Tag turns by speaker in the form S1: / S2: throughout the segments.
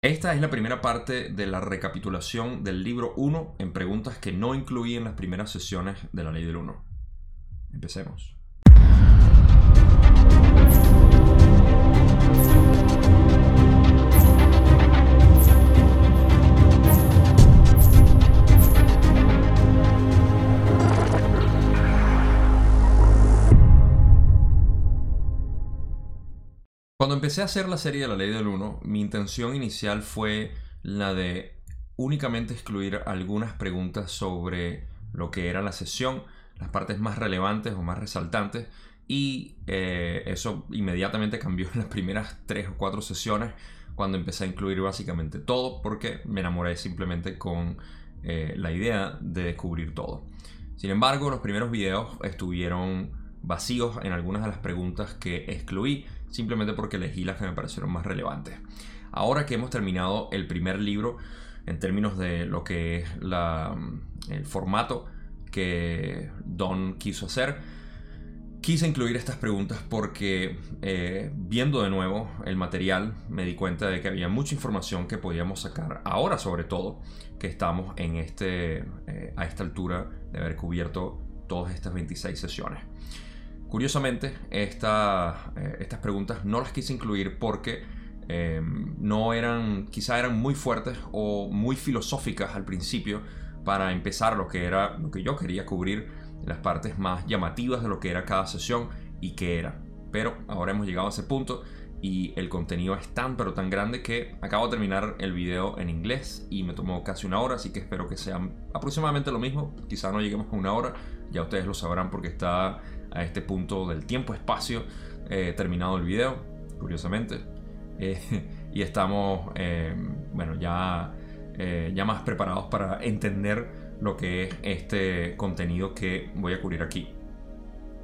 S1: Esta es la primera parte de la recapitulación del libro 1 en preguntas que no incluí en las primeras sesiones de la ley del 1. Empecemos. Cuando empecé a hacer la serie de la ley del 1, mi intención inicial fue la de únicamente excluir algunas preguntas sobre lo que era la sesión, las partes más relevantes o más resaltantes, y eh, eso inmediatamente cambió en las primeras tres o cuatro sesiones cuando empecé a incluir básicamente todo porque me enamoré simplemente con eh, la idea de descubrir todo. Sin embargo, los primeros videos estuvieron vacíos en algunas de las preguntas que excluí simplemente porque elegí las que me parecieron más relevantes. Ahora que hemos terminado el primer libro en términos de lo que es el formato que Don quiso hacer, quise incluir estas preguntas porque eh, viendo de nuevo el material me di cuenta de que había mucha información que podíamos sacar ahora sobre todo que estamos en este, eh, a esta altura de haber cubierto todas estas 26 sesiones. Curiosamente, eh, estas preguntas no las quise incluir porque em, no eran, quizá eran muy fuertes o muy filosóficas al principio para empezar lo que era lo que yo quería cubrir, las partes más llamativas de lo que era cada sesión y qué era. Pero ahora hemos llegado a ese punto y el contenido es tan pero tan grande que acabo de terminar el video en inglés y me tomó casi una hora, así que espero que sea aproximadamente lo mismo, quizá no lleguemos a una hora, ya ustedes lo sabrán porque está a este punto del tiempo-espacio eh, terminado el video, curiosamente. Eh, y estamos, eh, bueno, ya, ya más preparados para entender lo que es este contenido que voy a cubrir aquí.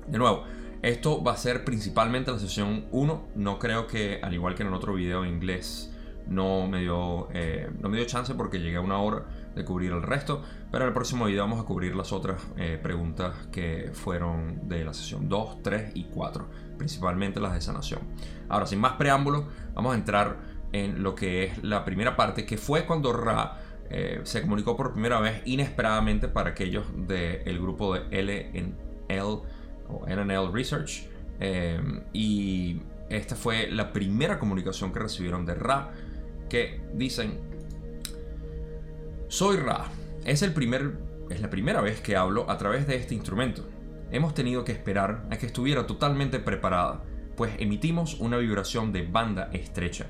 S1: De nuevo, esto va a ser principalmente la sesión 1. No creo que, al igual que en el otro video en inglés, no me dio, no me dio chance porque llegué a una hora de cubrir el resto. Pero en el próximo video vamos a cubrir las otras eh, preguntas que fueron de la sesión 2, 3 y 4, principalmente las de sanación. Ahora, sin más preámbulos, vamos a entrar en lo que es la primera parte, que fue cuando Ra eh, se comunicó por primera vez inesperadamente para aquellos del grupo de LNL o NNL Research. Eh, y esta fue la primera comunicación que recibieron de Ra, que dicen, soy Ra es, el primer, es la primera vez que hablo a través de este instrumento. Hemos tenido que esperar a que estuviera totalmente preparada, pues emitimos una vibración de banda estrecha.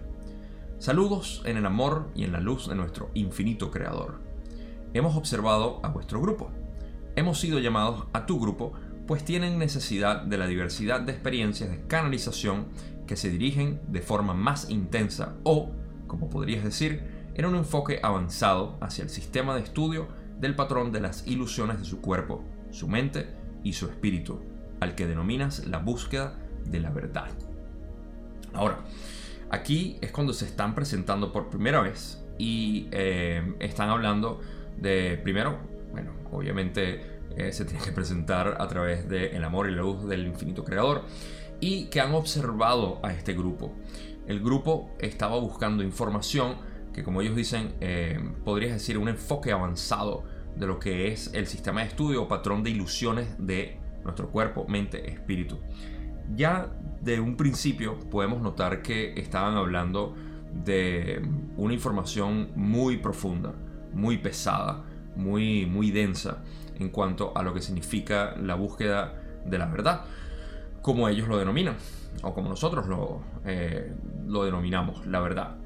S1: Saludos en el amor y en la luz de nuestro infinito Creador. Hemos observado a vuestro grupo. Hemos sido llamados a tu grupo, pues tienen necesidad de la diversidad de experiencias de canalización que se dirigen de forma más intensa o, como podrías decir, era un enfoque avanzado hacia el sistema de estudio del patrón de las ilusiones de su cuerpo, su mente y su espíritu, al que denominas la búsqueda de la verdad. Ahora, aquí es cuando se están presentando por primera vez y eh, están hablando de, primero, bueno, obviamente eh, se tiene que presentar a través del amor y la luz del infinito creador y que han observado a este grupo. El grupo estaba buscando información que como ellos dicen, eh, podrías decir un enfoque avanzado de lo que es el sistema de estudio o patrón de ilusiones de nuestro cuerpo, mente, espíritu. Ya de un principio podemos notar que estaban hablando de una información muy profunda, muy pesada, muy, muy densa en cuanto a lo que significa la búsqueda de la verdad, como ellos lo denominan, o como nosotros lo, eh, lo denominamos, la verdad.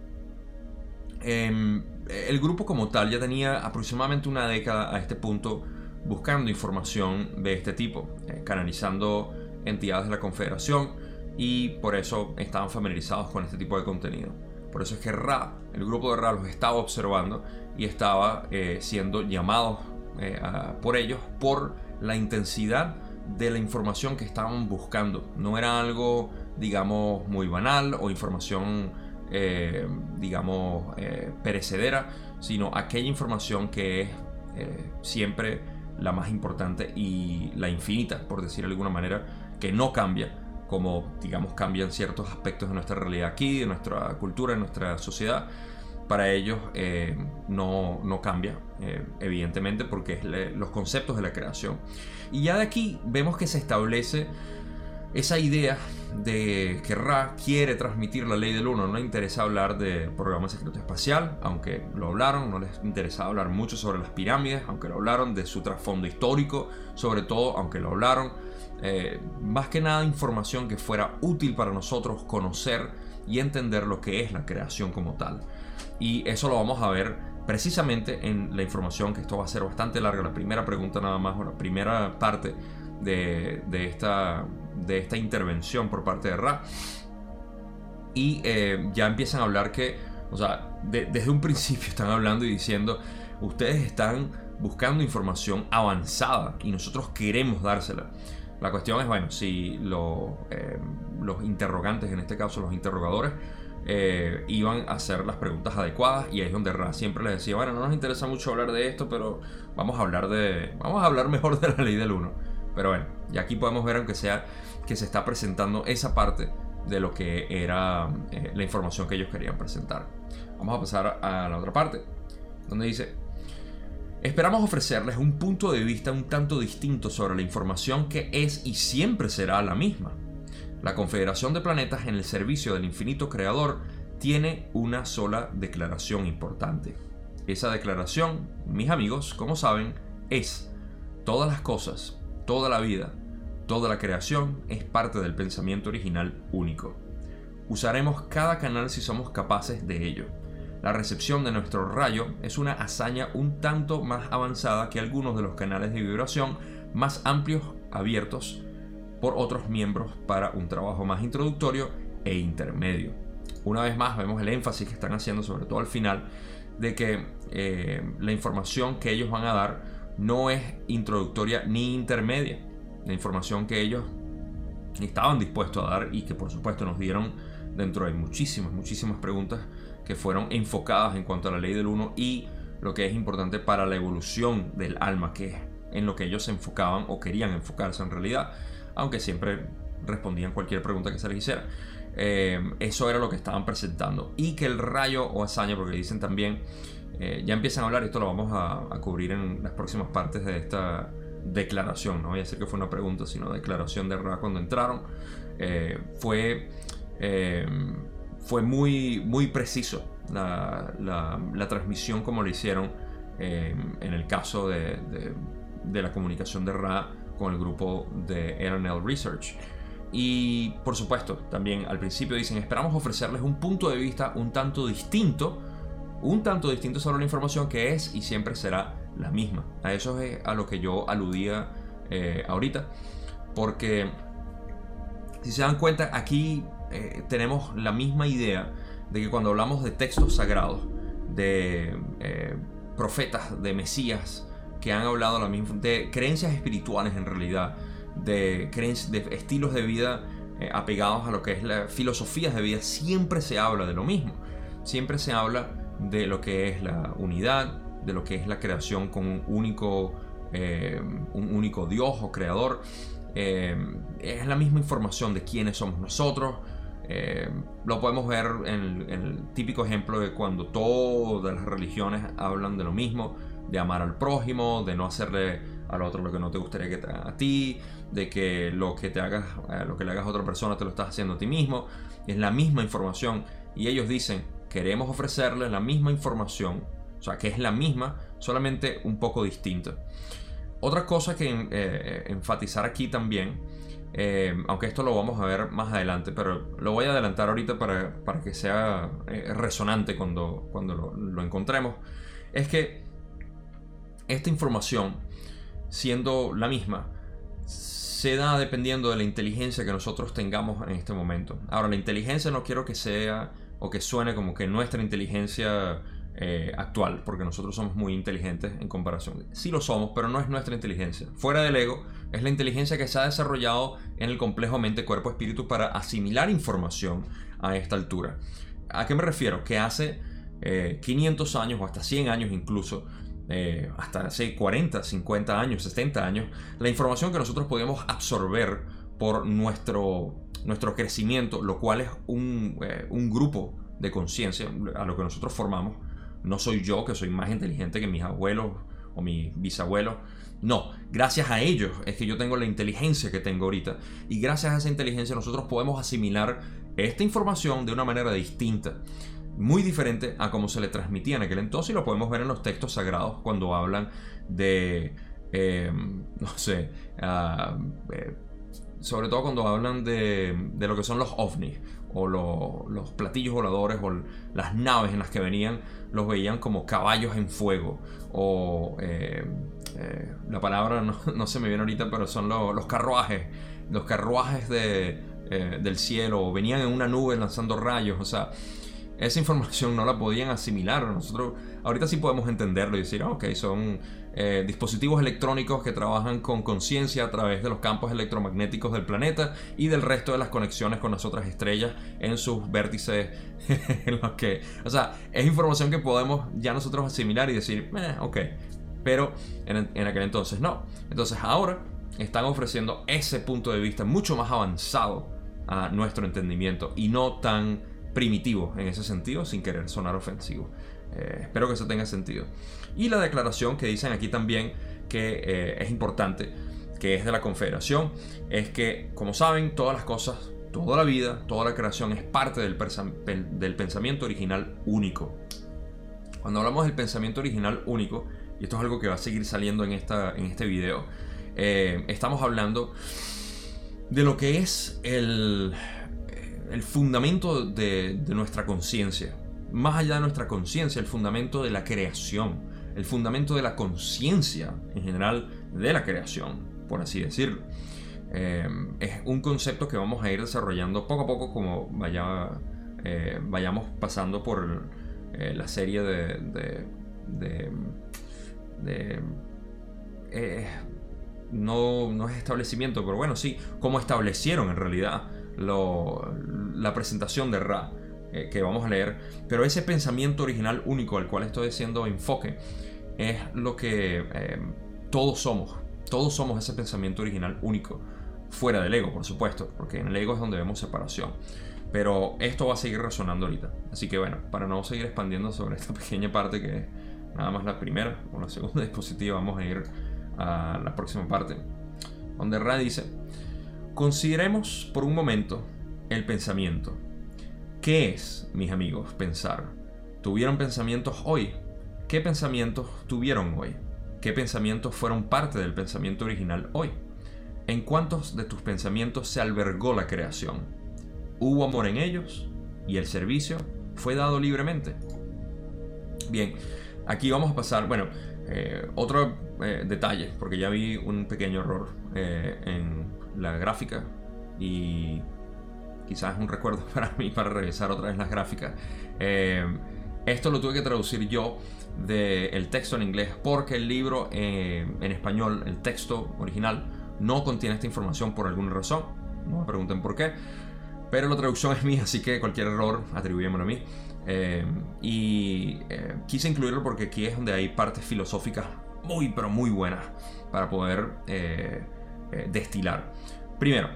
S1: Em, el grupo como tal ya tenía aproximadamente una década a este punto buscando información de este tipo, eh, canalizando entidades de la Confederación y por eso estaban familiarizados con este tipo de contenido. Por eso es que Ra, el grupo de Ra los estaba observando y estaba eh, siendo llamados eh, por ellos por la intensidad de la información que estaban buscando. No era algo, digamos, muy banal o información eh, digamos, eh, perecedera, sino aquella información que es eh, siempre la más importante y la infinita, por decir de alguna manera, que no cambia, como digamos cambian ciertos aspectos de nuestra realidad aquí, de nuestra cultura, de nuestra sociedad, para ellos eh, no, no, cambia, evidentemente, porque es los conceptos de la creación. Y ya de aquí vemos que se establece esa idea de que Ra quiere transmitir la ley del uno. No le interesa hablar de programa secreto espacial, aunque lo hablaron. No les interesa hablar mucho sobre las pirámides, aunque lo hablaron. De su trasfondo histórico, sobre todo, aunque lo hablaron. Eh, más que nada información que fuera útil para nosotros conocer y entender lo que es la creación como tal. Y eso lo vamos a ver precisamente en la información, que esto va a ser bastante larga. La primera pregunta nada más, o la primera parte de, esta, de esta intervención por parte de Ra. Y eh, ya empiezan a hablar que, o sea, desde un principio están hablando y diciendo, ustedes están buscando información avanzada y nosotros queremos dársela. La cuestión es, bueno, si eh, los interrogantes, en este caso los interrogadores, eh, iban a hacer las preguntas adecuadas y ahí es donde Ra siempre les decía, bueno, no nos interesa mucho hablar de esto, pero vamos a hablar de, vamos a hablar mejor de la ley del 1. Pero bueno, y aquí podemos ver, aunque sea que se está presentando esa parte de lo que era eh, la información que ellos querían presentar. Vamos a pasar a la otra parte, donde dice, Esperamos ofrecerles un punto de vista un tanto distinto sobre la información que es y siempre será la misma. La Confederación de Planetas en el servicio del infinito creador tiene una sola declaración importante. Esa declaración, mis amigos, como saben, es todas las cosas, toda la vida, toda la creación es parte del pensamiento original único. Usaremos cada canal si somos capaces de ello la recepción de nuestro rayo es una hazaña un tanto más avanzada que algunos de los canales de vibración más amplios abiertos por otros miembros para un trabajo más introductorio e intermedio. Una vez más vemos el énfasis que están haciendo, sobre todo al final, de que eh, la información que ellos van a dar no es introductoria ni intermedia. La información que ellos estaban dispuestos a dar y que por supuesto nos dieron dentro de muchísimas, muchísimas preguntas que fueron enfocadas en cuanto a la ley del uno y lo que es importante para la evolución del alma, que es en lo que ellos se enfocaban o querían enfocarse en realidad, aunque siempre respondían cualquier pregunta que se les hiciera. Eh, eso era lo que estaban presentando. Y que el rayo o hazaña, porque dicen también, eh, ya empiezan a hablar, y esto lo vamos a, cubrir en las próximas partes de esta declaración, no voy a decir que fue una pregunta, sino declaración de Ra cuando entraron, eh, fue fue muy, muy preciso la, la, transmisión como lo hicieron eh, en el caso de, de, la comunicación de Ra con el grupo de RNL Research. Y por supuesto, también al principio dicen, esperamos ofrecerles un punto de vista un tanto distinto, un tanto distinto sobre la información que es y siempre será la misma. A eso es a lo que yo aludía eh, ahorita, porque si se dan cuenta, aquí eh, tenemos la misma idea de que cuando hablamos de textos sagrados, de eh, profetas, de mesías, que han hablado la misma, de creencias espirituales en realidad, de, de estilos de vida eh, apegados a lo que es la filosofía de vida, siempre se habla de lo mismo. Siempre se habla de lo que es la unidad, de lo que es la creación con un único, un único Dios o creador. es la misma información de quiénes somos nosotros, eh, lo podemos ver en el, típico ejemplo de cuando todas las religiones hablan de lo mismo, de amar al prójimo, de no hacerle al otro lo que no te gustaría que te haga a ti, de que lo que te hagas, eh, lo que le hagas a otra persona te lo estás haciendo a ti mismo. Es la misma información y ellos dicen queremos ofrecerle la misma información, o sea que es la misma, solamente un poco distinta. Otra cosa que eh, enfatizar aquí también eh, aunque esto lo vamos a ver más adelante, pero lo voy a adelantar ahorita para, que sea eh, resonante cuando, cuando lo, encontremos, es que esta información, siendo la misma, se da dependiendo de la inteligencia que nosotros tengamos en este momento. Ahora, la inteligencia no quiero que sea o que suene como que nuestra inteligencia eh, actual, porque nosotros somos muy inteligentes en comparación. Sí lo somos, pero no es nuestra inteligencia. Fuera del ego, es la inteligencia que se ha desarrollado en el complejo mente, cuerpo, espíritu para asimilar información a esta altura. ¿A qué me refiero? Que hace 500 eh, años o hasta 100 años incluso, eh, hasta hace 40, 50 años, 70 años, la información que nosotros podíamos absorber por nuestro, nuestro crecimiento, lo cual es un, un grupo de conciencia, a lo que nosotros formamos. No soy yo que soy más inteligente que mis abuelos o mis bisabuelos. No, gracias a ellos es que yo tengo la inteligencia que tengo ahorita. Y gracias a esa inteligencia nosotros podemos asimilar esta información de una manera distinta. Muy diferente a cómo se le transmitía en aquel entonces y lo podemos ver en los textos sagrados cuando hablan de, eh, no sé, ah, eh, sobre todo cuando hablan de, lo que son los ovnis o los platillos voladores o las naves en las que venían, los veían como caballos en fuego o eh, eh, la palabra no, se me viene ahorita, pero son los carruajes, los carruajes de, eh, del cielo, venían en una nube lanzando rayos, o sea, esa información no la podían asimilar. Nosotros ahorita sí podemos entenderlo y decir, ah, ok, son eh, dispositivos electrónicos que trabajan con conciencia a través de los campos electromagnéticos del planeta y del resto de las conexiones con las otras estrellas en sus vértices en los que, o sea, es información que podemos ya nosotros asimilar y decir, eh, ok, pero en, en aquel entonces no. Entonces ahora están ofreciendo ese punto de vista mucho más avanzado a nuestro entendimiento y no tan primitivo en ese sentido, sin querer sonar ofensivo. Eh, espero que eso tenga sentido. Y la declaración que dicen aquí también que eh, es importante, que es de la Confederación, es que, como saben, todas las cosas, toda la vida, toda la creación es parte del, pensamiento original único. Cuando hablamos del pensamiento original único, y esto es algo que va a seguir saliendo en, esta, en este video, eh, estamos hablando de lo que es el, el fundamento de, nuestra conciencia. Más allá de nuestra conciencia, el fundamento de la creación, el fundamento de la conciencia en general de la creación, por así decirlo. Eh, es un concepto que vamos a ir desarrollando poco a poco como eh, vayamos pasando por eh, la serie de... no, no es establecimiento, pero bueno, sí, cómo establecieron en realidad la presentación de Ra eh, que vamos a leer, pero ese pensamiento original único al cual estoy haciendo enfoque es lo que eh, todos somos. Todos somos ese pensamiento original único, fuera del ego, por supuesto, porque en el ego es donde vemos separación. Pero esto va a seguir resonando ahorita. Así que bueno, para no seguir expandiendo sobre esta pequeña parte que es nada más la primera o la segunda dispositiva, vamos a ir a la próxima parte. Donde Ra dice, Consideremos por un momento el pensamiento. ¿Qué es, mis amigos, pensar? ¿Tuvieron pensamientos hoy? ¿Qué pensamientos tuvieron hoy? ¿Qué pensamientos fueron parte del pensamiento original hoy? ¿En cuántos de tus pensamientos se albergó la creación? ¿Hubo amor en ellos? ¿Y el servicio fue dado libremente? Bien, aquí vamos a pasar, bueno, eh, otro eh, detalle, porque ya vi un pequeño error eh, en la gráfica y quizás es un recuerdo para mí para revisar otra vez las gráficas. Eh, esto lo tuve que traducir yo del texto en inglés porque el libro eh, en español, el texto original, no contiene esta información por alguna razón. No me pregunten por qué. Pero la traducción es mía, así que cualquier error atribuyémoslo a mí. Eh, y quise incluirlo porque aquí es donde hay partes filosóficas muy, pero muy buenas para poder destilar. Primero,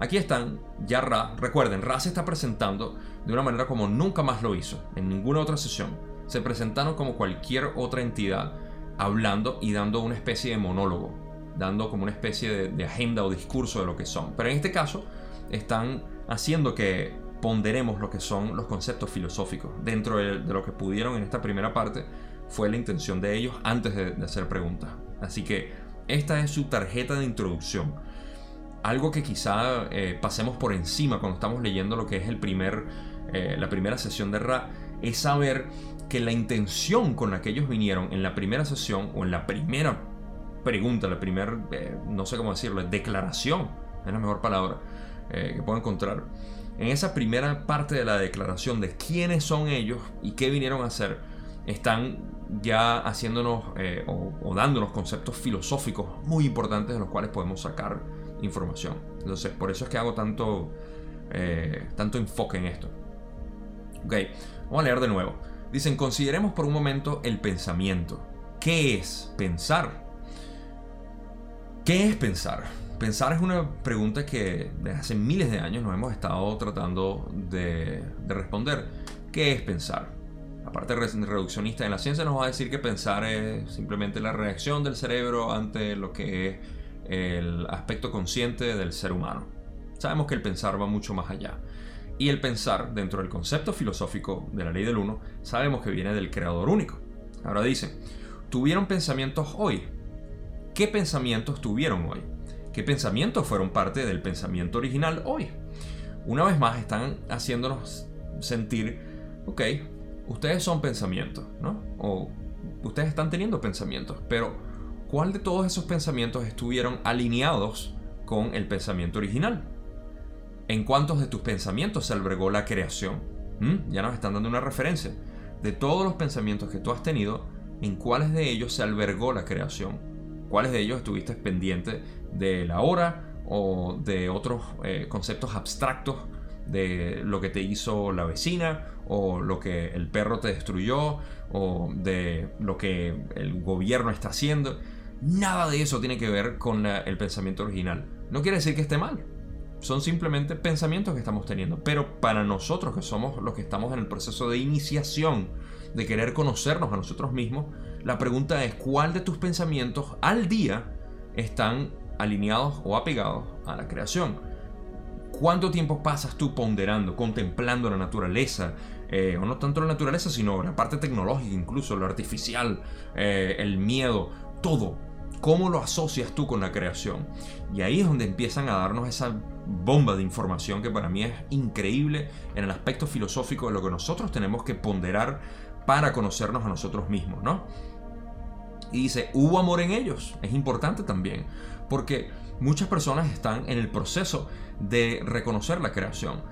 S1: aquí están ya Ra. Recuerden, Ra se está presentando de una manera como nunca más lo hizo en ninguna otra sesión. Se presentaron como cualquier otra entidad, hablando y dando una especie de monólogo, dando como una especie de, agenda o discurso de lo que son. Pero en este caso, están haciendo que ponderemos lo que son los conceptos filosóficos. Dentro de, lo que pudieron en esta primera parte, fue la intención de ellos antes de, hacer preguntas. Así que esta es su tarjeta de introducción. Algo que quizá eh, pasemos por encima cuando estamos leyendo lo que es el primer, eh, la primera sesión de Ra, es saber que la intención con la que ellos vinieron en la primera sesión o en la primera pregunta, la primera, eh, no sé cómo decirlo, declaración, es la mejor palabra que puedo encontrar. En esa primera parte de la declaración de quiénes son ellos y qué vinieron a hacer, están ya haciéndonos eh, o, dándonos conceptos filosóficos muy importantes de los cuales podemos sacar información. Entonces, por eso es que hago tanto, eh, tanto enfoque en esto. Ok, vamos a leer de nuevo. Dicen, consideremos por un momento el pensamiento. ¿Qué es pensar? ¿Qué es pensar? Pensar es una pregunta que desde hace miles de años nos hemos estado tratando de, de responder ¿Qué es pensar? La parte reduccionista de la ciencia nos va a decir que pensar es simplemente la reacción del cerebro ante lo que es el aspecto consciente del ser humano. Sabemos que el pensar va mucho más allá. Y el pensar, dentro del concepto filosófico de la ley del uno, sabemos que viene del creador único. Ahora dice, ¿tuvieron pensamientos hoy? ¿Qué pensamientos tuvieron hoy? ¿Qué pensamientos fueron parte del pensamiento original hoy? Una vez más están haciéndonos sentir, ok, ustedes son pensamientos, ¿no? O ustedes están teniendo pensamientos, pero ¿cuál de todos esos pensamientos estuvieron alineados con el pensamiento original? ¿En cuántos de tus pensamientos se albergó la creación? ¿Mm? Ya nos están dando una referencia. De todos los pensamientos que tú has tenido, ¿en cuáles de ellos se albergó la creación? ¿Cuáles de ellos estuviste pendiente de la hora o de otros eh, conceptos abstractos de lo que te hizo la vecina o lo que el perro te destruyó o de lo que el gobierno está haciendo. Nada de eso tiene que ver con el pensamiento original. No quiere decir que esté mal. Son simplemente pensamientos que estamos teniendo. Pero para nosotros que somos los que estamos en el proceso de iniciación, de querer conocernos a nosotros mismos, la pregunta es cuál de tus pensamientos al día están alineados o apegados a la creación. ¿Cuánto tiempo pasas tú ponderando, contemplando la naturaleza? Eh, o no tanto la naturaleza, sino la parte tecnológica, incluso lo artificial, eh, el miedo, todo. ¿Cómo lo asocias tú con la creación? Y ahí es donde empiezan a darnos esa bomba de información que para mí es increíble en el aspecto filosófico de lo que nosotros tenemos que ponderar para conocernos a nosotros mismos, ¿no? Y dice, hubo amor en ellos. Es importante también, porque muchas personas están en el proceso de reconocer la creación.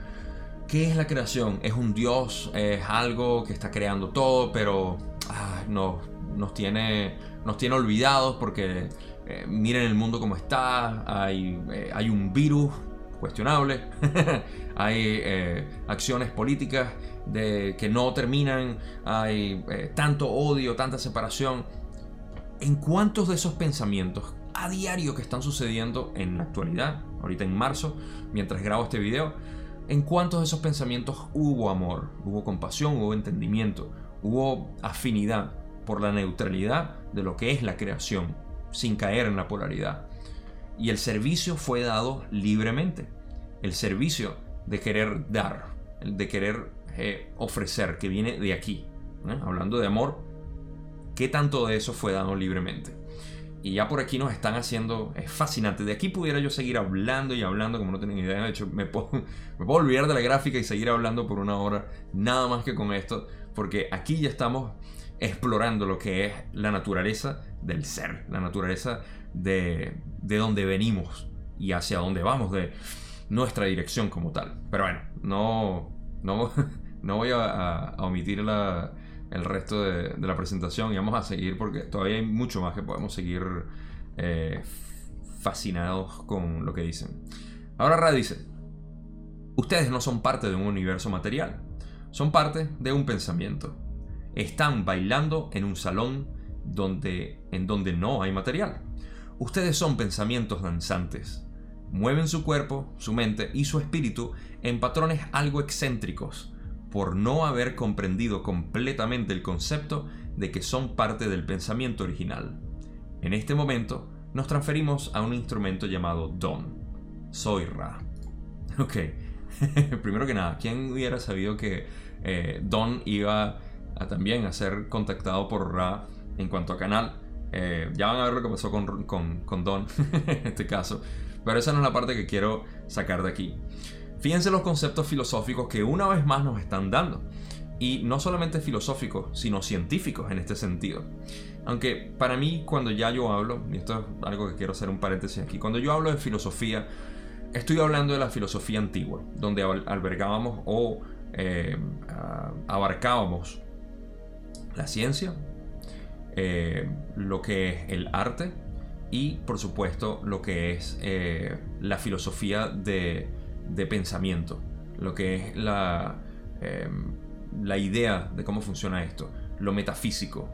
S1: ¿Qué es la creación? ¿Es un Dios? ¿Es algo que está creando todo, pero no, nos, tiene, nos tiene olvidados porque eh, miren el mundo como está, hay, eh, hay un virus cuestionable, hay eh, acciones políticas de, que no terminan, hay tanto odio, tanta separación. ¿En cuántos de esos pensamientos a diario que están sucediendo en la actualidad, ahorita en marzo, mientras grabo este video, en cuántos de esos pensamientos hubo amor, hubo compasión, hubo entendimiento, hubo afinidad por la neutralidad de lo que es la creación, sin caer en la polaridad. Y el servicio fue dado libremente. El servicio de querer dar, de querer eh, ofrecer, que viene de aquí. Hablando de amor, ¿qué tanto de eso fue dado libremente? Y ya por aquí nos están haciendo. Es fascinante. De aquí pudiera yo seguir hablando y hablando, como no tienen idea. De hecho, me puedo, me puedo olvidar de la gráfica y seguir hablando por una hora. Nada más que con esto. Porque aquí ya estamos explorando lo que es la naturaleza del ser. La naturaleza de, de donde venimos y hacia dónde vamos. De nuestra dirección como tal. Pero bueno, no, no, no voy a omitir el resto de, la presentación y vamos a seguir porque todavía hay mucho más que podemos seguir eh, fascinados con lo que dicen. Ahora Ra dice, ustedes no son parte de un universo material, son parte de un pensamiento. Están bailando en un salón donde, en donde no hay material. Ustedes son pensamientos danzantes. Mueven su cuerpo, su mente y su espíritu en patrones algo excéntricos por no haber comprendido completamente el concepto de que son parte del pensamiento original. En este momento nos transferimos a un instrumento llamado Don. Soy Ra. Ok, primero que nada, ¿quién hubiera sabido que eh, Don iba también a ser contactado por Ra en cuanto a canal? Eh, ya van a ver lo que pasó con, con, con Don en este caso. Pero esa no es la parte que quiero sacar de aquí. Fíjense los conceptos filosóficos que una vez más nos están dando. Y no solamente filosóficos, sino científicos en este sentido. Aunque para mí cuando ya yo hablo, y esto es algo que quiero hacer un paréntesis aquí, cuando yo hablo de filosofía, estoy hablando de la filosofía antigua, donde albergábamos o eh, abarcábamos la ciencia, eh, lo que es el arte y por supuesto lo que es eh, la filosofía de pensamiento, lo que es la, em, la idea de cómo funciona esto, lo metafísico,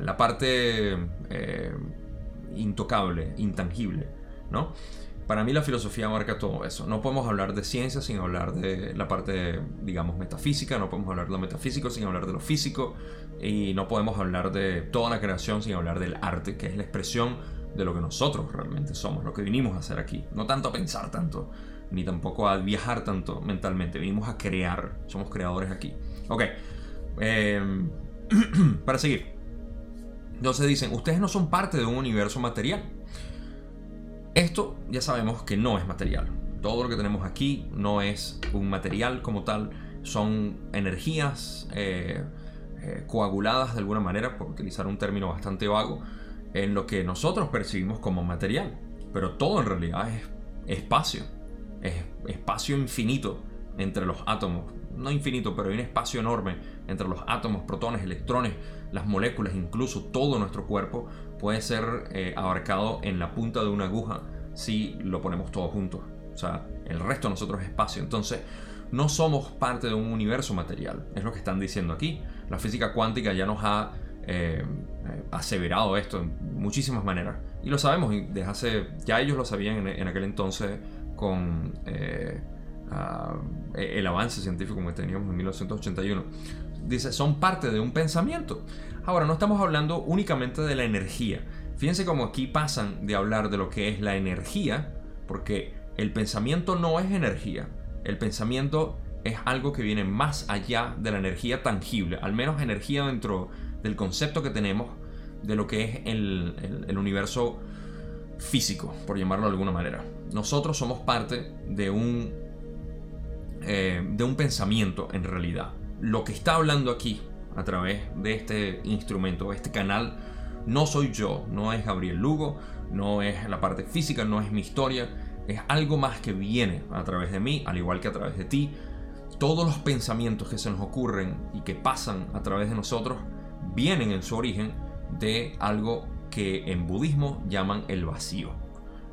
S1: la parte em, intocable, intangible, ¿no? Para mí la filosofía abarca todo eso. No podemos hablar de ciencia sin hablar de la parte, digamos, metafísica, no podemos hablar de lo metafísico sin hablar de lo físico, y no podemos hablar de toda la creación sin hablar del arte, que es la expresión de lo que nosotros realmente somos, lo que vinimos a hacer aquí. No tanto a pensar tanto, ni tampoco a viajar tanto mentalmente, vinimos a crear, somos creadores aquí. Ok, em, para seguir. Entonces dicen, ustedes no son parte de un universo material. Esto ya sabemos que no es material. Todo lo que tenemos aquí no es un material como tal, son energías eh, eh, coaguladas de alguna manera, por utilizar un término bastante vago, en lo que nosotros percibimos como material. Pero todo en realidad es espacio, es espacio infinito entre los átomos. No infinito, pero hay un espacio enorme entre los átomos, protones, electrones, las moléculas, incluso todo nuestro cuerpo puede ser eh, abarcado en la punta de una aguja si lo ponemos todo juntos. O sea, el resto de nosotros es espacio. Entonces, no somos parte de un universo material. Es lo que están diciendo aquí. La física cuántica ya nos ha eh, aseverado esto en muchísimas maneras. Y lo sabemos desde hace... Ya ellos lo sabían en, aquel entonces con eh, el avance científico que teníamos en 1981. Dice, son parte de un pensamiento. Ahora, no estamos hablando únicamente de la energía. Fíjense cómo aquí pasan de hablar de lo que es la energía, porque el pensamiento no es energía. El pensamiento es algo que viene más allá de la energía tangible, al menos energía dentro del concepto que tenemos de lo que es el, universo físico, por llamarlo de alguna manera. Nosotros somos parte de un, eh, de un pensamiento en realidad. Lo que está hablando aquí a través de este instrumento, este canal, no soy yo, no es Gabriel Lugo, no es la parte física, no es mi historia, es algo más que viene a través de mí, al igual que a través de ti. Todos los pensamientos que se nos ocurren y que pasan a través de nosotros vienen en su origen de algo que en budismo llaman el vacío,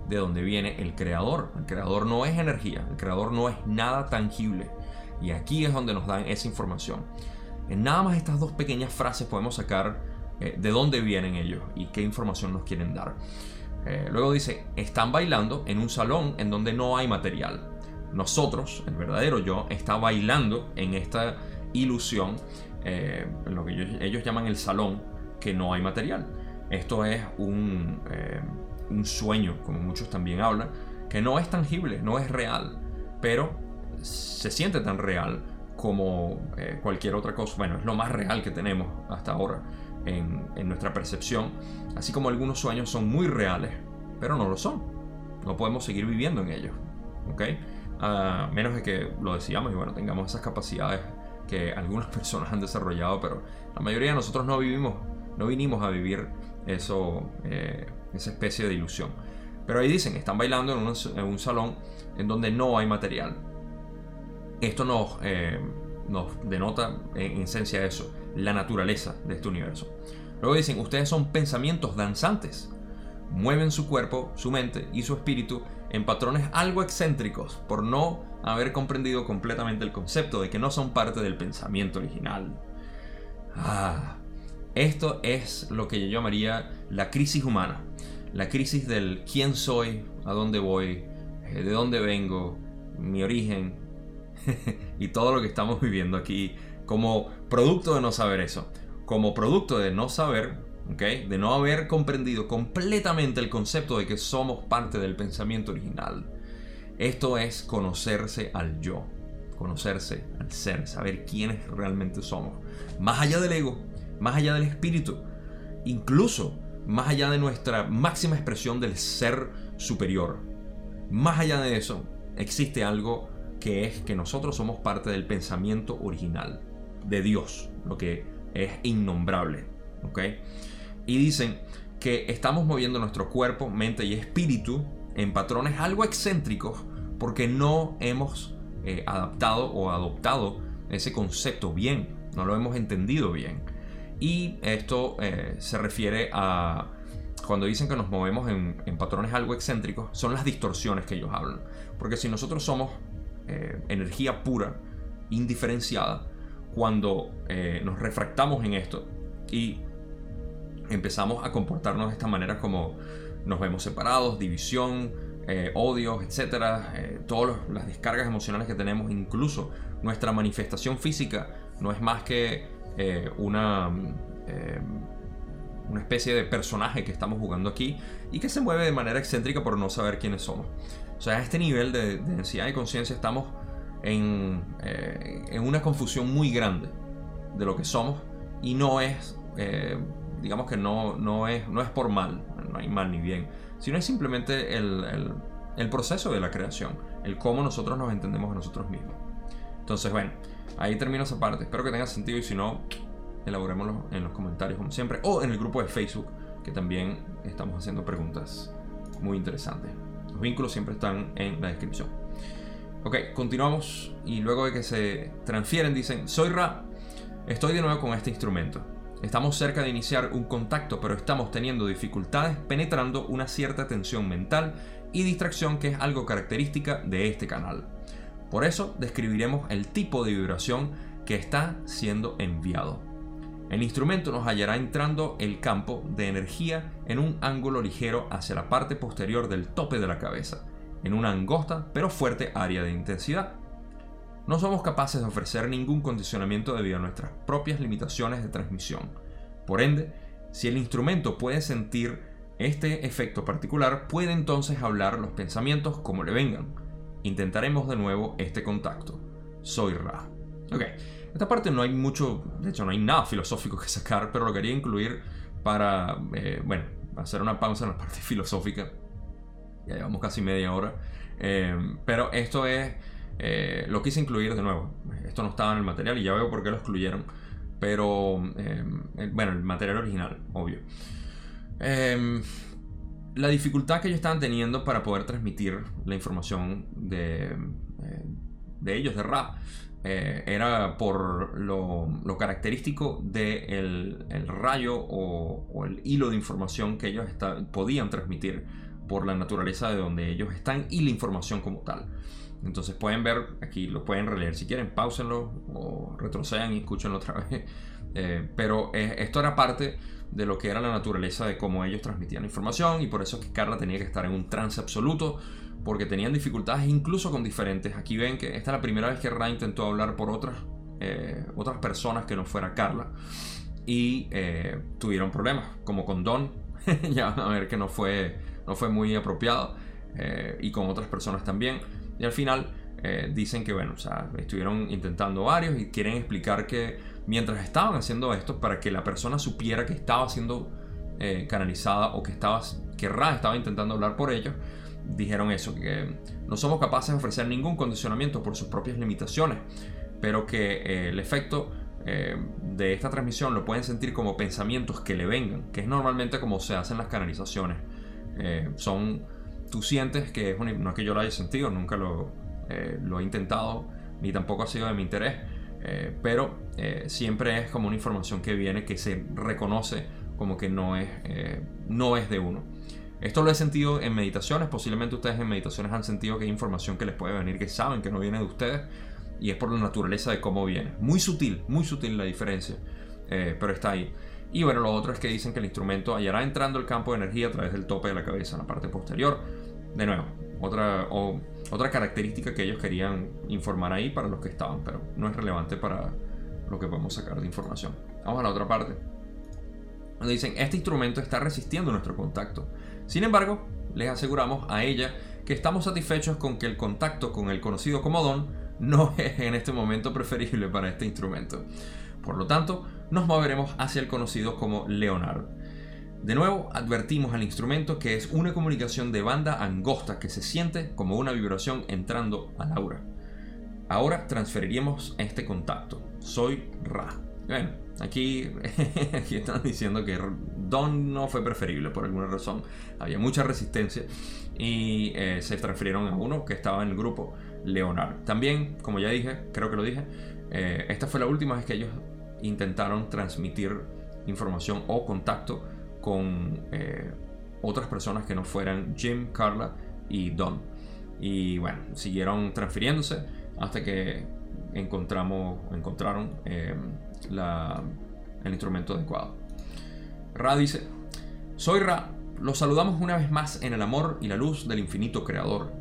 S1: de donde viene el creador. El creador no es energía, el creador no es nada tangible. Y aquí es donde nos dan esa información. En nada más estas dos pequeñas frases podemos sacar eh, de dónde vienen ellos y qué información nos quieren dar. Eh, luego dice, están bailando en un salón en donde no hay material. Nosotros, el verdadero yo, está bailando en esta ilusión, eh, lo que ellos, llaman el salón, que no hay material. Esto es un sueño, como muchos también hablan, que no es tangible, no es real, pero se siente tan real como eh, cualquier otra cosa. Bueno, es lo más real que tenemos hasta ahora en, nuestra percepción. Así como algunos sueños son muy reales, pero no lo son. No podemos seguir viviendo en ellos. ¿Ok? A menos de que lo decíamos y bueno, tengamos esas capacidades que algunas personas han desarrollado, pero la mayoría de nosotros no vivimos, no vinimos a vivir eso, eh, esa especie de ilusión. Pero ahí dicen, están bailando en un, en un salón en donde no hay material esto nos, eh, denota en esencia eso, la naturaleza de este universo. Luego dicen, ustedes son pensamientos danzantes. Mueven su cuerpo, su mente y su espíritu en patrones algo excéntricos por no haber comprendido completamente el concepto de que no son parte del pensamiento original. Ah, esto es lo que yo llamaría la crisis humana. La crisis del quién soy, a dónde voy, eh, de dónde vengo, mi origen, y todo lo que estamos viviendo aquí como producto de no saber eso, como producto de no saber, ¿okay? de no haber comprendido completamente el concepto de que somos parte del pensamiento original. Esto es conocerse al yo, conocerse al ser, saber quiénes realmente somos. Más allá del ego, más allá del espíritu, incluso más allá de nuestra máxima expresión del ser superior. Más allá de eso, existe algo que es que nosotros somos parte del pensamiento original de Dios, lo que es innombrable. Y dicen que estamos moviendo nuestro cuerpo, mente y espíritu en patrones algo excéntricos porque no hemos eh, adaptado o adoptado ese concepto bien, no lo hemos entendido bien. Y esto eh, se refiere a cuando dicen que nos movemos en, en, patrones algo excéntricos, son las distorsiones que ellos hablan. Porque si nosotros somos eh, energía pura, indiferenciada, cuando eh, nos refractamos en esto y empezamos a comportarnos de esta manera como nos vemos separados, división, eh, odios, etcétera, eh, todas las descargas emocionales que tenemos, incluso nuestra manifestación física, no es más que una, una especie de personaje que estamos jugando aquí y que se mueve de manera excéntrica por no saber quiénes somos. O sea, a este nivel de, densidad de conciencia estamos en, en, una confusión muy grande de lo que somos y no es, digamos que no, no, es, no es por mal, no hay mal ni bien, sino es simplemente el, el, proceso de la creación, el cómo nosotros nos entendemos a nosotros mismos. Entonces, bueno, ahí termino esa parte. Espero que tenga sentido y si no, elaborémoslo en los comentarios como siempre o en el grupo de Facebook, que también estamos haciendo preguntas muy interesantes. Los vínculos siempre están en la descripción. Ok, continuamos y luego de que se transfieren dicen, soy Ra, estoy de nuevo con este instrumento. Estamos cerca de iniciar un contacto, pero estamos teniendo dificultades penetrando una cierta tensión mental y distracción que es algo característica de este canal. Por eso describiremos el tipo de vibración que está siendo enviado. El instrumento nos hallará entrando el campo de energía en un ángulo ligero hacia la parte posterior del tope de la cabeza, en una angosta pero fuerte área de intensidad. No somos capaces de ofrecer ningún condicionamiento debido a nuestras propias limitaciones de transmisión. Por ende, si el instrumento puede sentir este efecto particular, puede entonces hablar los pensamientos como le vengan. Intentaremos de nuevo este contacto. Soy Ra. Ok, esta parte no hay mucho, de hecho no hay nada filosófico que sacar, pero lo quería incluir para, eh, bueno, hacer una pausa en la parte filosófica. Ya llevamos casi media hora. Eh, pero esto es eh, lo quise incluir de nuevo. Esto no estaba en el material y ya veo por qué lo excluyeron. Pero, bueno, el material original, obvio. Em, la dificultad que ellos estaban teniendo para poder transmitir la información de, de ellos, de rap, era por lo, característico del el rayo o, el hilo de información que ellos podían transmitir por la naturaleza de donde ellos están y la información como tal. Entonces pueden ver, aquí lo pueden releer si quieren, pausenlo o retrocedan y escúchenlo otra vez. Eh, pero eh, esto era parte de lo que era la naturaleza de cómo ellos transmitían información y por eso es que Carla tenía que estar en un trance absoluto porque tenían dificultades incluso con diferentes. Aquí ven que esta es la primera vez que Ra intentó hablar por otras, eh, otras personas que no fuera Carla y tuvieron problemas, como con Don, ya van a ver que no fue, no fue muy apropiado y con otras personas también. Y al final eh, dicen que, bueno, o sea, estuvieron intentando varios y quieren explicar que mientras estaban haciendo esto, para que la persona supiera que estaba siendo eh, canalizada o que, estaba, que Ra estaba intentando hablar por ellos, dijeron eso, que no somos capaces de ofrecer ningún condicionamiento por sus propias limitaciones, pero que eh, el efecto de esta transmisión lo pueden sentir como pensamientos que le vengan, que es normalmente como se hacen las canalizaciones. son tú sientes que es no es que yo lo haya sentido, nunca lo, eh, lo he intentado, ni tampoco ha sido de mi interés, eh, pero eh, siempre es como una información que viene que se reconoce como que no es, no es de uno. Esto lo he sentido en meditaciones, posiblemente ustedes en meditaciones han sentido que hay información que les puede venir que saben que no viene de ustedes y es por la naturaleza de cómo viene. Muy sutil, muy sutil la diferencia, pero está ahí. Y bueno, lo otro es que dicen que el instrumento hallará entrando el campo de energía a través del tope de la cabeza en la parte posterior de nuevo, otra, otra característica que ellos querían informar ahí para los que estaban, pero no es relevante para lo que podemos sacar de información. Vamos a la otra parte. Donde dicen, este instrumento está resistiendo nuestro contacto. Sin embargo, les aseguramos a ella que estamos satisfechos con que el contacto con el conocido como Don no es en este momento preferible para este instrumento. Por lo tanto, nos moveremos hacia el conocido como Leonard. De nuevo, advertimos al instrumento que es una comunicación de banda angosta que se siente como una vibración entrando al aura. Ahora transferiríamos este contacto. Soy Ra. Bueno, aquí, aquí están diciendo que Don no fue preferible por alguna razón. Había mucha resistencia y eh, se transfirieron a uno que estaba en el grupo, Leonard. También, como ya dije, creo que lo dije, eh, esta fue la última vez que ellos intentaron transmitir información o contacto con eh, otras personas que no fueran Jim, Carla y Don. Y bueno, siguieron transfiriéndose hasta que encontramos, encontraron eh, el instrumento adecuado. Ra dice, soy Ra, los saludamos una vez más en el amor y la luz del infinito Creador.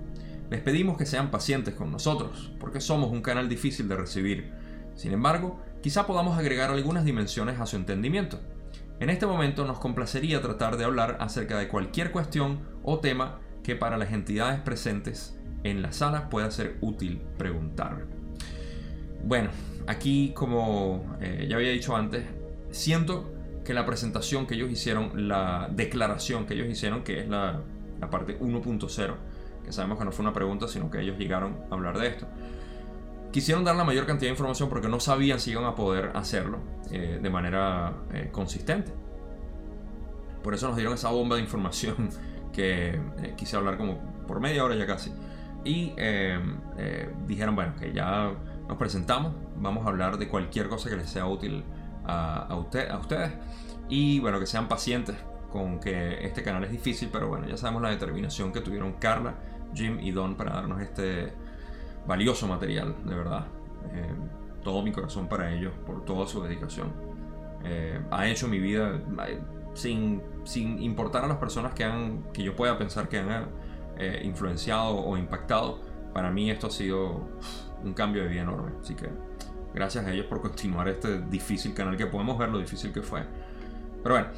S1: Les pedimos que sean pacientes con nosotros, porque somos un canal difícil de recibir. Sin embargo, quizá podamos agregar algunas dimensiones a su entendimiento. En este momento nos complacería tratar de hablar acerca de cualquier cuestión o tema que para las entidades presentes en la sala pueda ser útil preguntar. Bueno, aquí como eh, ya había dicho antes, siento que la presentación que ellos hicieron, la declaración que ellos hicieron, que es la, parte 1.0, que sabemos que no fue una pregunta, sino que ellos llegaron a hablar de esto, quisieron dar la mayor cantidad de información porque no sabían si iban a poder hacerlo eh, de manera eh, consistente. Por eso nos dieron esa bomba de información que eh, quise hablar como por media hora ya casi. Y dijeron, bueno, que ya nos presentamos, vamos a hablar de cualquier cosa que les sea útil a, usted, a ustedes. Y bueno, que sean pacientes con que este canal es difícil, pero bueno, ya sabemos la determinación que tuvieron Carla, Jim y Don para darnos este valioso material, de verdad. Eh, todo mi corazón para ellos, por toda su dedicación. Eh, ha hecho mi vida eh, sin, sin importar a las personas que, han, que yo pueda pensar que han influenciado o impactado. Para mí esto ha sido un cambio de vida enorme. Así que Gracias a ellos por continuar este difícil canal que podemos ver lo difícil que fue. Pero bueno,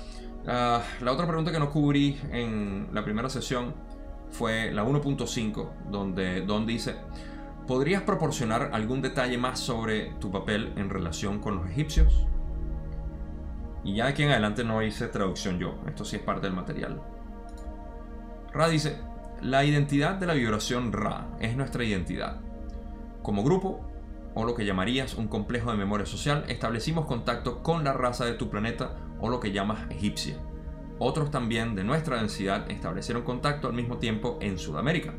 S1: la otra pregunta que no cubrí en la primera sesión fue la 1.5, donde Don dice, ¿podrías proporcionar algún detalle más sobre tu papel en relación con los egipcios? Y ya aquí en adelante no hice traducción yo, esto sí es parte del material. Ra dice, la identidad de la vibración Ra es nuestra identidad. Como grupo, o lo que llamarías un complejo de memoria social, establecimos contacto con la raza de tu planeta o lo que llamas egipcia. Otros también de nuestra densidad establecieron contacto al mismo tiempo en Sudamérica,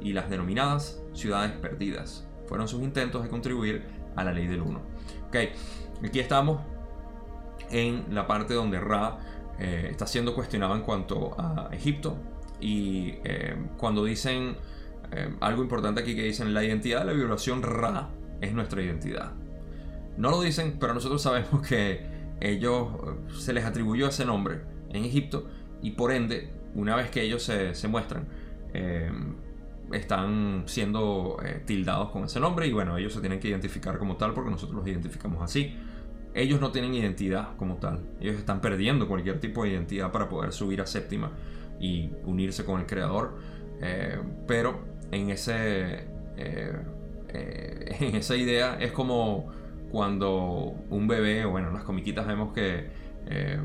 S1: y las denominadas ciudades perdidas fueron sus intentos de contribuir a la ley del uno. Ok, aquí estamos en la parte donde Ra eh, está siendo cuestionado en cuanto a Egipto, y eh, cuando dicen eh, algo importante aquí que dicen la identidad de la vibración Ra es nuestra identidad. No lo dicen, pero nosotros sabemos que ellos eh, se les atribuyó ese nombre en Egipto y por ende, una vez que ellos se, muestran, eh, están siendo eh, tildados con ese nombre y bueno, ellos se tienen que identificar como tal porque nosotros los identificamos así. Ellos no tienen identidad como tal, ellos están perdiendo cualquier tipo de identidad para poder subir a séptima y unirse con el creador, pero en ese eh, en esa idea es como cuando un bebé, bueno, en las comiquitas vemos que eh,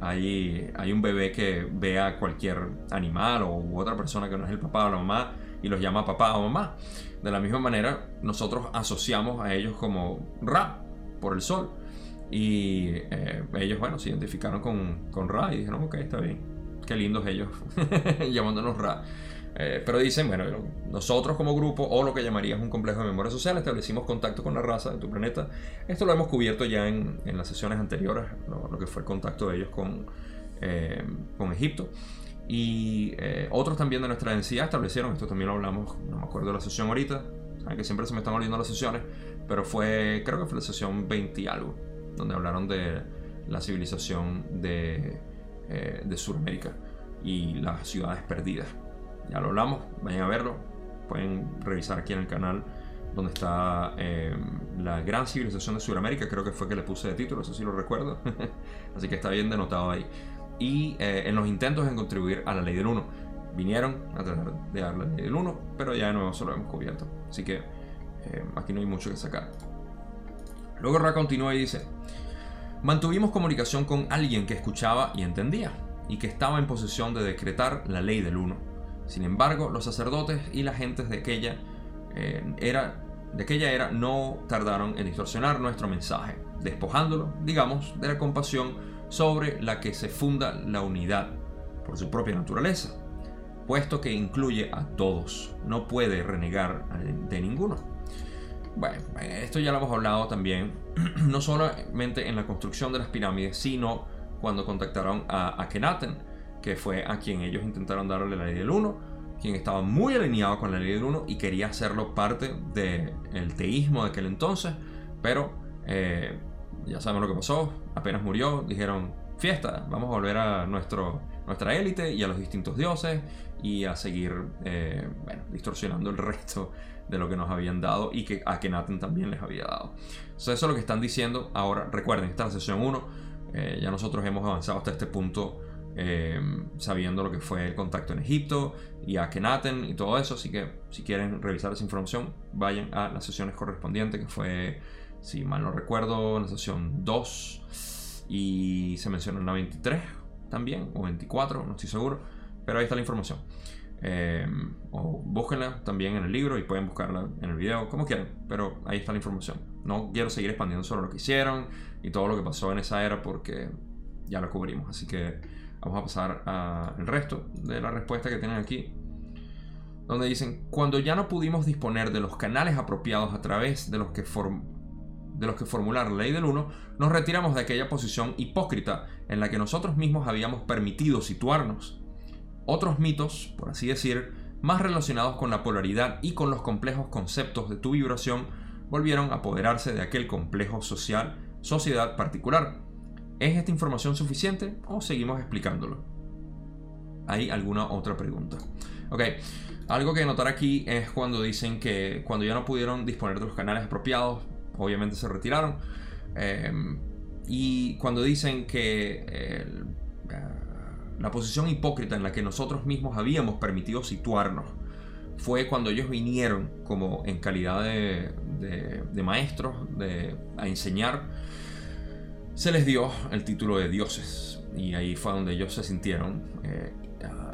S1: hay, hay un bebé que ve a cualquier animal o otra persona que no es el papá o la mamá y los llama papá o mamá. De la misma manera, nosotros asociamos a ellos como Ra, por el sol. Y eh, ellos, bueno, se identificaron con, con Ra y dijeron, ok, está bien. Qué lindos ellos llamándonos Ra. Eh, pero dicen, bueno, nosotros como grupo, o lo que llamarías un complejo de memoria social, establecimos contacto con la raza de tu planeta. Esto lo hemos cubierto ya en, en las sesiones anteriores, lo, que fue el contacto de ellos con, eh, con Egipto. Y eh, otros también de nuestra densidad establecieron, esto también lo hablamos, no me acuerdo de la sesión ahorita, saben que siempre se me están olvidando las sesiones, pero fue, creo que fue la sesión 20 y algo, donde hablaron de la civilización de, de Sudamérica y las ciudades perdidas ya lo hablamos, vayan a verlo. Pueden revisar aquí en el canal donde está em, la gran civilización de Sudamérica, creo que fue que le puse de título, eso sí lo recuerdo. Así que está bien denotado ahí. Y eh, en los intentos en contribuir a la ley del 1. Vinieron a tratar de dar la ley del 1, pero ya de nuevo se lo hemos cubierto. Así que em, aquí no hay mucho que sacar. Luego Ra continúa y dice, mantuvimos comunicación con alguien que escuchaba y entendía, y que estaba en posesión de decretar la ley del 1 sin embargo, los sacerdotes y las gentes de aquella, eh, era, de aquella era no tardaron en distorsionar nuestro mensaje, despojándolo, digamos, de la compasión sobre la que se funda la unidad por su propia naturaleza, puesto que incluye a todos, no puede renegar de ninguno. Bueno, esto ya lo hemos hablado también, no solamente en la construcción de las pirámides, sino cuando contactaron a Akhenaten, que fue a quien ellos intentaron darle la ley del 1, quien estaba muy alineado con la ley del 1 y quería hacerlo parte del teísmo de aquel entonces, pero eh, ya sabemos lo que pasó, apenas murió, dijeron, fiesta, vamos a volver a nuestro, nuestra élite y a los distintos dioses y a seguir eh, distorsionando el resto de lo que nos habían dado y que a Kenaten también les había dado. eso es lo que están diciendo. Ahora, recuerden, esta es la sesión 1. Eh, ya nosotros hemos avanzado hasta este punto eh, sabiendo lo que fue el contacto en Egipto y a Kenaten y todo eso. Así que si quieren revisar esa información, vayan a las sesiones correspondientes, que fue, si mal no recuerdo, la sesión 2 y se menciona en la 23 también, o 24, no estoy seguro, pero ahí está la información. Eh, o búsquenla también en el libro y pueden buscarla en el video, como quieran, pero ahí está la información. No quiero seguir expandiendo sobre lo que hicieron y todo lo que pasó en esa era porque ya lo cubrimos. Así que vamos a pasar al resto de la respuesta que tienen aquí. Donde dicen, cuando ya no pudimos disponer de los canales apropiados a través de los que, de los que formular la ley del 1, nos retiramos de aquella posición hipócrita en la que nosotros mismos habíamos permitido situarnos otros mitos, por así decir, más relacionados con la polaridad y con los complejos conceptos de tu vibración, volvieron a apoderarse de aquel complejo social, sociedad particular. ¿Es esta información suficiente o seguimos explicándolo? ¿Hay alguna otra pregunta? Ok, algo que notar aquí es cuando dicen que cuando ya no pudieron disponer de los canales apropiados, obviamente se retiraron. Eh, y cuando dicen que el, la posición hipócrita en la que nosotros mismos habíamos permitido situarnos fue cuando ellos vinieron como en calidad de, maestros a enseñar, se les dio el título de dioses. Y ahí fue donde ellos se sintieron eh,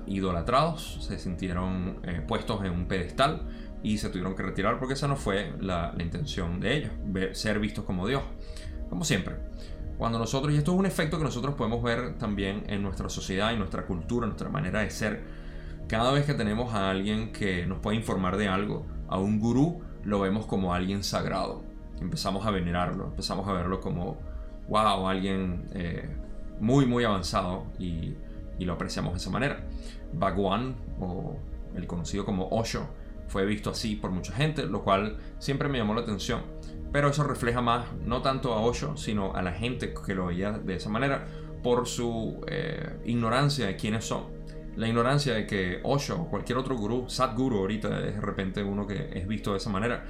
S1: idolatrados, se sintieron eh, puestos en un pedestal y se tuvieron que retirar porque esa no fue la, intención de ellos, ser vistos como Dios. Como siempre, cuando nosotros, y esto es un efecto que nosotros podemos ver también en nuestra sociedad, en nuestra cultura, en nuestra manera de ser, cada vez que tenemos a alguien que nos puede informar de algo, a un gurú, lo vemos como alguien sagrado. Empezamos a venerarlo, empezamos a verlo como, wow, alguien eh, muy, muy avanzado y, lo apreciamos de esa manera. Bhagwan, o el conocido como Osho, fue visto así por mucha gente, lo cual siempre me llamó la atención pero eso refleja más, no tanto a Osho, sino a la gente que lo veía de esa manera, por su eh, ignorancia de quiénes son. La ignorancia de que Osho o cualquier otro gurú, Sadguru ahorita es de repente uno que es visto de esa manera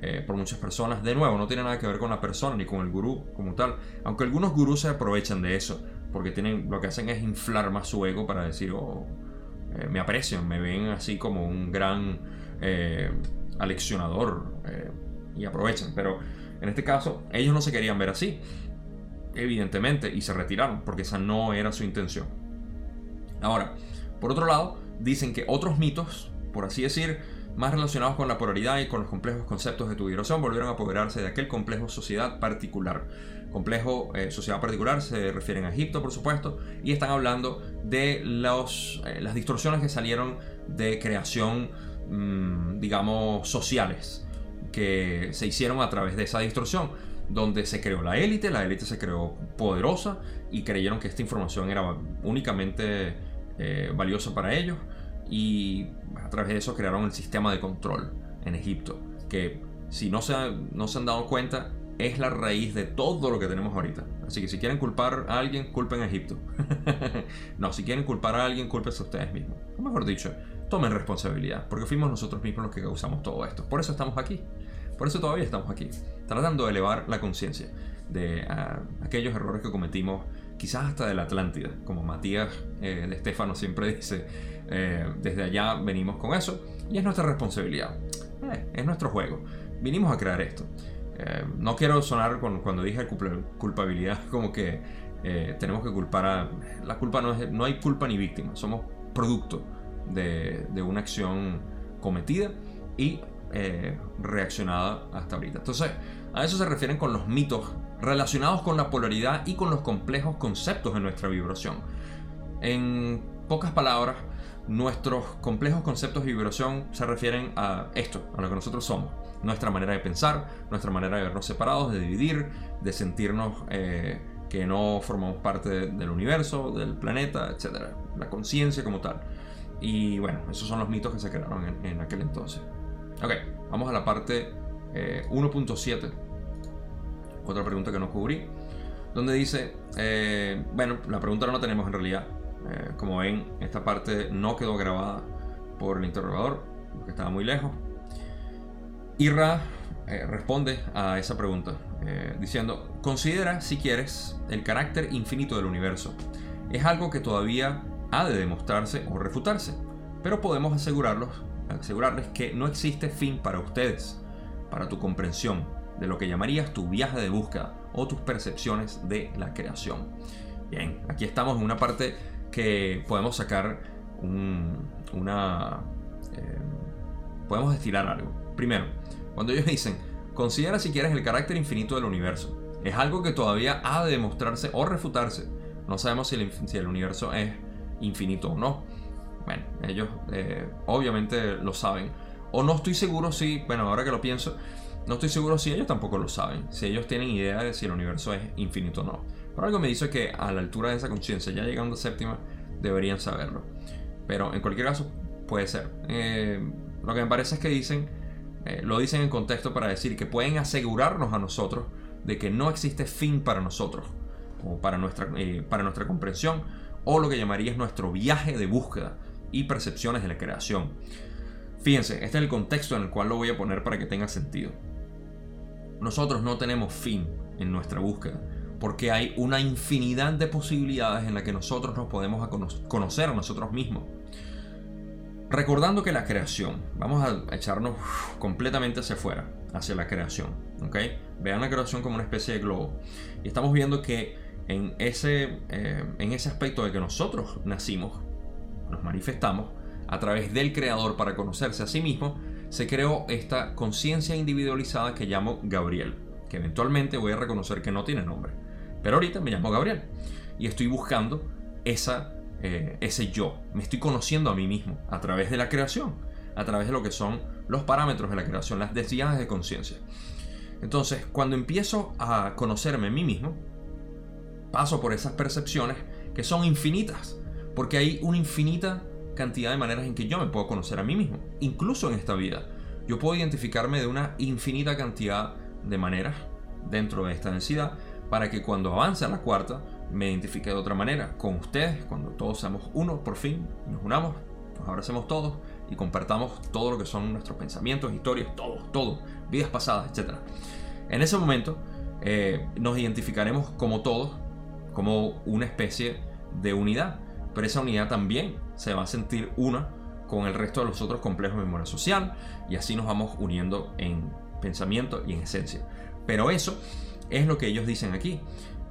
S1: eh, por muchas personas. De nuevo, no tiene nada que ver con la persona ni con el gurú como tal. Aunque algunos gurús se aprovechan de eso, porque tienen, lo que hacen es inflar más su ego para decir, oh, eh, me aprecian, me ven así como un gran aleccionador y aprovechan. Pero en este caso, ellos no se querían ver así, evidentemente, y se retiraron porque esa no era su intención. Ahora, por otro lado, dicen que otros mitos, por así decir, más relacionados con la polaridad y con los complejos conceptos de tu vibración, volvieron a apoderarse de aquel complejo sociedad particular. Complejo eh, sociedad particular se refieren a Egipto, por supuesto, y están hablando de los, eh, las distorsiones que salieron de creación, mm, digamos, sociales que se hicieron a través de esa distorsión, donde se creó la élite, la élite se creó poderosa y creyeron que esta información era únicamente eh, valiosa para ellos y a través de eso crearon el sistema de control en Egipto, que si no se, no se han dado cuenta es la raíz de todo lo que tenemos ahorita. Así que si quieren culpar a alguien, culpen a Egipto. no, si quieren culpar a alguien, culpense a ustedes mismos. O mejor dicho, tomen responsabilidad, porque fuimos nosotros mismos los que causamos todo esto. Por eso estamos aquí. Por eso todavía estamos aquí, tratando de elevar la conciencia de ah, aquellos errores que cometimos, quizás hasta de la Atlántida, como Matías eh, de Estefano siempre dice, eh, desde allá venimos con eso y es nuestra responsabilidad, eh, es nuestro juego, vinimos a crear esto. no quiero sonar cuando dije culpabilidad como que tenemos que culpar a... La culpa no es... No hay culpa ni víctima, somos producto de, de una acción cometida y eh, reaccionada hasta ahorita. Entonces, a eso se refieren con los mitos relacionados con la polaridad y con los complejos conceptos de nuestra vibración. En pocas palabras, nuestros complejos conceptos de vibración se refieren a esto, a lo que nosotros somos. Nuestra manera de pensar, nuestra manera de vernos separados, de dividir, de sentirnos eh, que no formamos parte del universo, del planeta, etc. La conciencia como tal. Y bueno, esos son los mitos que se crearon en aquel entonces. Ok, vamos a la parte 1.7. Eh, Otra pregunta que no cubrí. donde dice, eh, bueno, la pregunta no la tenemos en realidad. Eh, como ven, esta parte no quedó grabada por el interrogador, porque estaba muy lejos. Y eh, responde a esa pregunta diciendo, considera si quieres el carácter infinito del universo. Es algo que todavía ha de demostrarse o refutarse, pero podemos asegurarlos, asegurarles que no existe fin para ustedes, para tu comprensión de lo que llamarías tu viaje de búsqueda o tus percepciones de la creación. Bien, aquí estamos en una parte que podemos sacar una... Eh, podemos destilar algo. Primero, cuando ellos dicen, considera si quieres el carácter infinito del universo. Es algo que todavía ha de demostrarse o refutarse. No sabemos si el, si el universo es infinito o no. Bueno, ellos eh, obviamente lo saben. O no estoy seguro si, bueno, ahora que lo pienso, no estoy seguro si ellos tampoco lo saben, si ellos tienen idea de si el universo es infinito o no. Por algo me dice que a la altura de esa conciencia, ya llegando a séptima, deberían saberlo. Pero en cualquier caso, puede ser. Eh, lo que me parece es que dicen, eh, lo dicen en contexto para decir que pueden asegurarnos a nosotros de que no existe fin para nosotros, o para nuestra, eh, para nuestra comprensión, o lo que llamarías nuestro viaje de búsqueda y percepciones de la creación. Fíjense, este es el contexto en el cual lo voy a poner para que tenga sentido. Nosotros no tenemos fin en nuestra búsqueda, porque hay una infinidad de posibilidades en las que nosotros nos podemos conocer a nosotros mismos. Recordando que la creación, vamos a echarnos completamente hacia afuera, hacia la creación, ¿ok? Vean la creación como una especie de globo. Y estamos viendo que en ese, eh, en ese aspecto de que nosotros nacimos, nos manifestamos a través del creador para conocerse a sí mismo, se creó esta conciencia individualizada que llamo Gabriel, que eventualmente voy a reconocer que no tiene nombre. Pero ahorita me llamo Gabriel y estoy buscando esa, eh, ese yo. Me estoy conociendo a mí mismo a través de la creación, a través de lo que son los parámetros de la creación, las densidades de conciencia. Entonces, cuando empiezo a conocerme a mí mismo, paso por esas percepciones que son infinitas, porque hay una infinita cantidad de maneras en que yo me puedo conocer a mí mismo, incluso en esta vida. Yo puedo identificarme de una infinita cantidad de maneras dentro de esta densidad para que cuando avance a la cuarta me identifique de otra manera con ustedes, cuando todos seamos uno por fin, nos unamos, nos abracemos todos y compartamos todo lo que son nuestros pensamientos, historias, todo, todo, vidas pasadas, etc. En ese momento eh, nos identificaremos como todos, como una especie de unidad pero esa unidad también se va a sentir una con el resto de los otros complejos de memoria social y así nos vamos uniendo en pensamiento y en esencia. Pero eso es lo que ellos dicen aquí.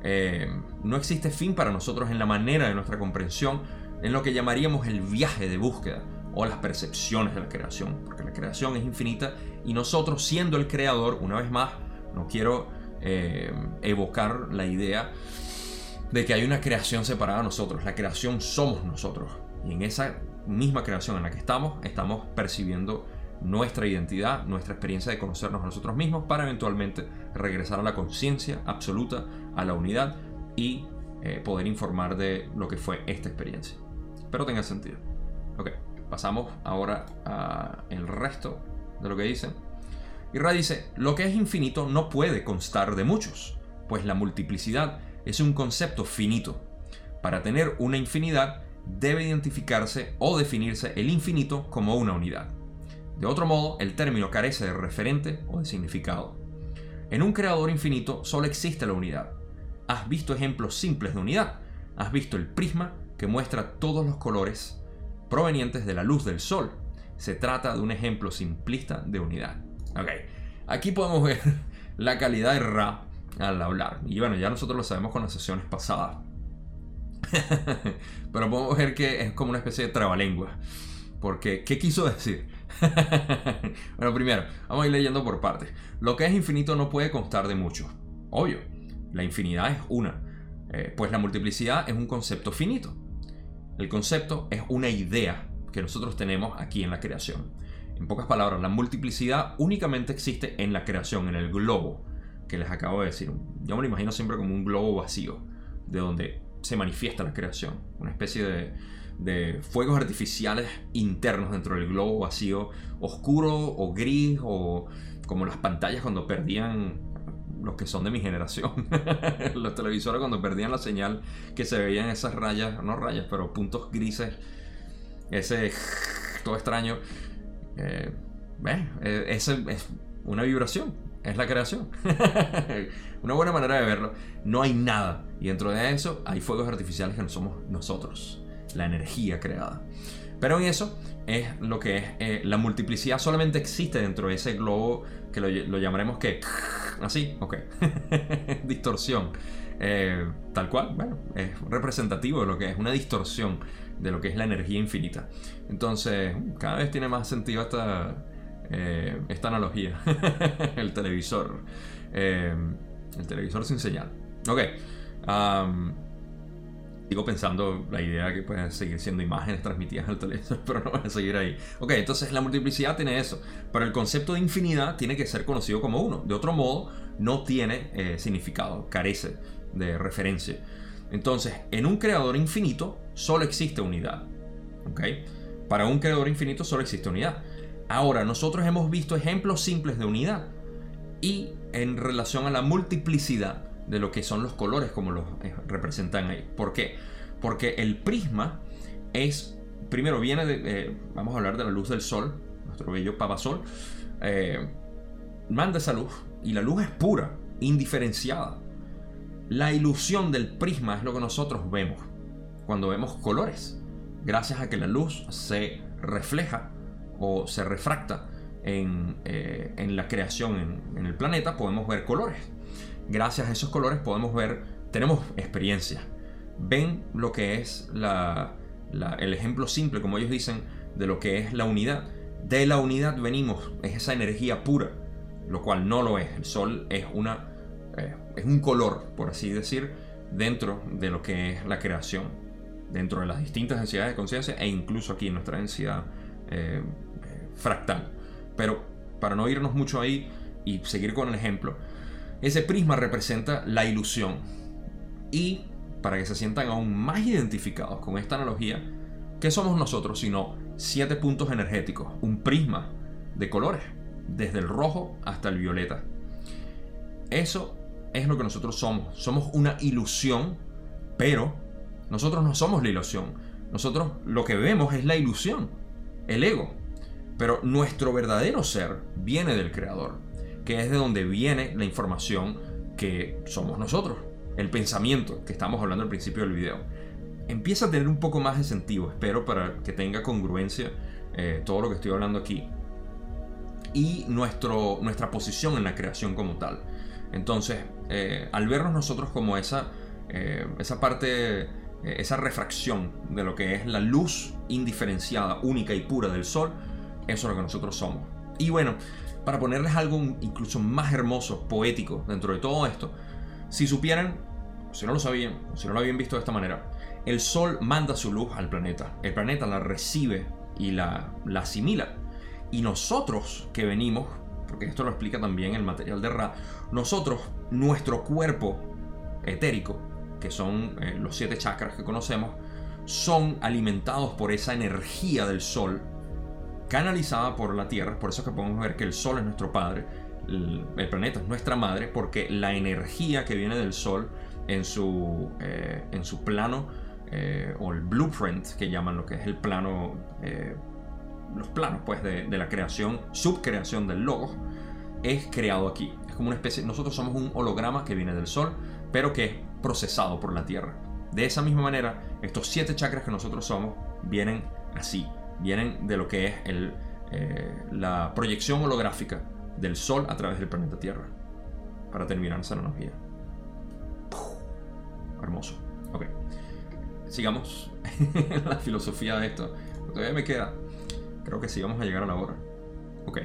S1: Eh, no existe fin para nosotros en la manera de nuestra comprensión, en lo que llamaríamos el viaje de búsqueda o las percepciones de la creación, porque la creación es infinita y nosotros siendo el creador, una vez más, no quiero eh, evocar la idea de que hay una creación separada de nosotros. La creación somos nosotros. Y en esa misma creación en la que estamos, estamos percibiendo nuestra identidad, nuestra experiencia de conocernos a nosotros mismos para eventualmente regresar a la conciencia absoluta, a la unidad y eh, poder informar de lo que fue esta experiencia. Espero tenga sentido. Ok, pasamos ahora al resto de lo que dicen. Y Ra dice, lo que es infinito no puede constar de muchos, pues la multiplicidad es un concepto finito. Para tener una infinidad, debe identificarse o definirse el infinito como una unidad. De otro modo, el término carece de referente o de significado. En un creador infinito solo existe la unidad. Has visto ejemplos simples de unidad. Has visto el prisma que muestra todos los colores provenientes de la luz del sol. Se trata de un ejemplo simplista de unidad. Ok, aquí podemos ver la calidad de Ra al hablar. Y bueno, ya nosotros lo sabemos con las sesiones pasadas. Pero podemos ver que es como una especie de trabalengua. Porque, ¿qué quiso decir? bueno, primero, vamos a ir leyendo por partes. Lo que es infinito no puede constar de mucho. Obvio, la infinidad es una. Eh, pues la multiplicidad es un concepto finito. El concepto es una idea que nosotros tenemos aquí en la creación. En pocas palabras, la multiplicidad únicamente existe en la creación, en el globo que les acabo de decir. Yo me lo imagino siempre como un globo vacío, de donde se manifiesta la creación. Una especie de, de fuegos artificiales internos dentro del globo vacío, oscuro o gris, o como las pantallas cuando perdían los que son de mi generación. los televisores cuando perdían la señal que se veían esas rayas, no rayas, pero puntos grises, ese todo extraño. Eh, eh, es una vibración, es la creación. una buena manera de verlo. No hay nada. Y dentro de eso hay fuegos artificiales que no somos nosotros, la energía creada. Pero en eso es lo que es eh, la multiplicidad solamente existe dentro de ese globo que lo, llamaremos que así, ok, distorsión. Eh, tal cual, bueno, es representativo de lo que es una distorsión de lo que es la energía infinita. Entonces, cada vez tiene más sentido esta, eh, esta analogía. el televisor. el televisor sin señal. Ok. Sigo pensando la idea que pueden seguir siendo imágenes transmitidas al televisor, pero no van a seguir ahí. Ok, entonces la multiplicidad tiene eso. Pero el concepto de infinidad tiene que ser conocido como uno. De otro modo, no tiene eh, significado, carece de referencia. Entonces, en un creador infinito solo existe unidad. ¿Ok? Para un creador infinito solo existe unidad. Ahora, nosotros hemos visto ejemplos simples de unidad. Y en relación a la multiplicidad, de lo que son los colores como los eh, representan ahí. ¿Por qué? Porque el prisma es, primero viene de, eh, vamos a hablar de la luz del sol, nuestro bello papasol, eh, manda esa luz y la luz es pura, indiferenciada. La ilusión del prisma es lo que nosotros vemos cuando vemos colores, gracias a que la luz se refleja o se refracta en, la creación en el planeta, podemos ver colores gracias a esos colores podemos ver, tenemos experiencia. Ven lo que es el ejemplo simple, como ellos dicen, de lo que es la unidad. De la unidad venimos, es esa energía pura, lo cual no lo es. El sol es, una, eh, es un color, por así decir, dentro de lo que es la creación, dentro de las distintas densidades de conciencia e incluso aquí en nuestra densidad eh, fractal. Pero para no irnos mucho ahí y seguir con el ejemplo, ese prisma representa la ilusión. Y para que se sientan aún más identificados con esta analogía, ¿qué somos nosotros sino siete puntos energéticos? Un prisma de colores, desde el rojo hasta el violeta. Eso es lo que nosotros somos. Somos una ilusión, pero nosotros no somos la ilusión. Nosotros lo que vemos es la ilusión, el ego. Pero nuestro verdadero ser viene del Creador que es de donde viene la información que somos nosotros, el pensamiento que estamos hablando al principio del video. Empieza a tener un poco más de sentido, espero, para que tenga congruencia eh, todo lo que estoy hablando aquí. Y nuestro, nuestra posición en la creación como tal. Entonces, eh, al vernos nosotros como esa, eh, esa parte, esa refracción de lo que es la luz indiferenciada, única y pura del sol, eso es lo que nosotros somos. Y bueno, para ponerles algo incluso más hermoso, poético dentro de todo esto, si supieran, si no lo sabían, si no lo habían visto de esta manera, el Sol manda su luz al planeta, el planeta la recibe y la, la asimila, y nosotros que venimos, porque esto lo explica también el material de Ra, nosotros, nuestro cuerpo etérico, que son eh, los siete chakras que conocemos, son alimentados por esa energía del Sol canalizada por la Tierra, por eso es que podemos ver que el Sol es nuestro padre, el, planeta es nuestra madre, porque la energía que viene del Sol en su, eh, en su plano, eh, o el blueprint, que llaman lo que es el plano, eh, los planos pues de, de, la creación, subcreación del logo, es creado aquí. Es como una especie, nosotros somos un holograma que viene del Sol, pero que es procesado por la Tierra. De esa misma manera, estos siete chakras que nosotros somos vienen así, vienen de lo que es eh, la proyección holográfica del Sol a través del planeta Tierra. Para terminar esa analogía. Hermoso. Ok. Sigamos la filosofía de esto. Todavía me queda. Creo que sí, vamos a llegar a la hora. Ok.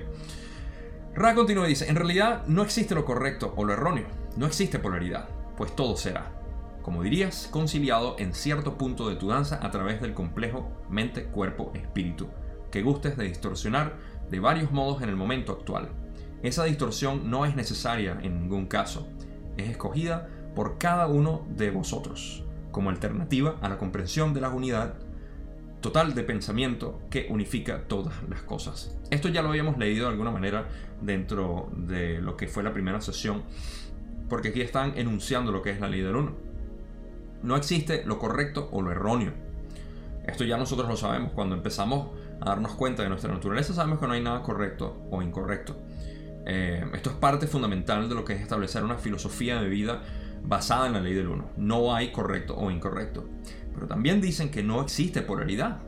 S1: Ra continúa y dice, en realidad no existe lo correcto o lo erróneo. No existe polaridad, pues todo será como dirías, conciliado en cierto punto de tu danza a través del complejo mente, cuerpo, espíritu, que gustes de distorsionar de varios modos en el momento actual. Esa distorsión no es necesaria en ningún caso, es escogida por cada uno de vosotros, como alternativa a la comprensión de la unidad total de pensamiento que unifica todas las cosas. Esto ya lo habíamos leído de alguna manera dentro de lo que fue la primera sesión porque aquí están enunciando lo que es la ley del uno. No existe lo correcto o lo erróneo. Esto ya nosotros lo sabemos. Cuando empezamos a darnos cuenta de nuestra naturaleza, sabemos que no hay nada correcto o incorrecto. Eh, esto es parte fundamental de lo que es establecer una filosofía de vida basada en la ley del uno. No hay correcto o incorrecto. Pero también dicen que no existe polaridad.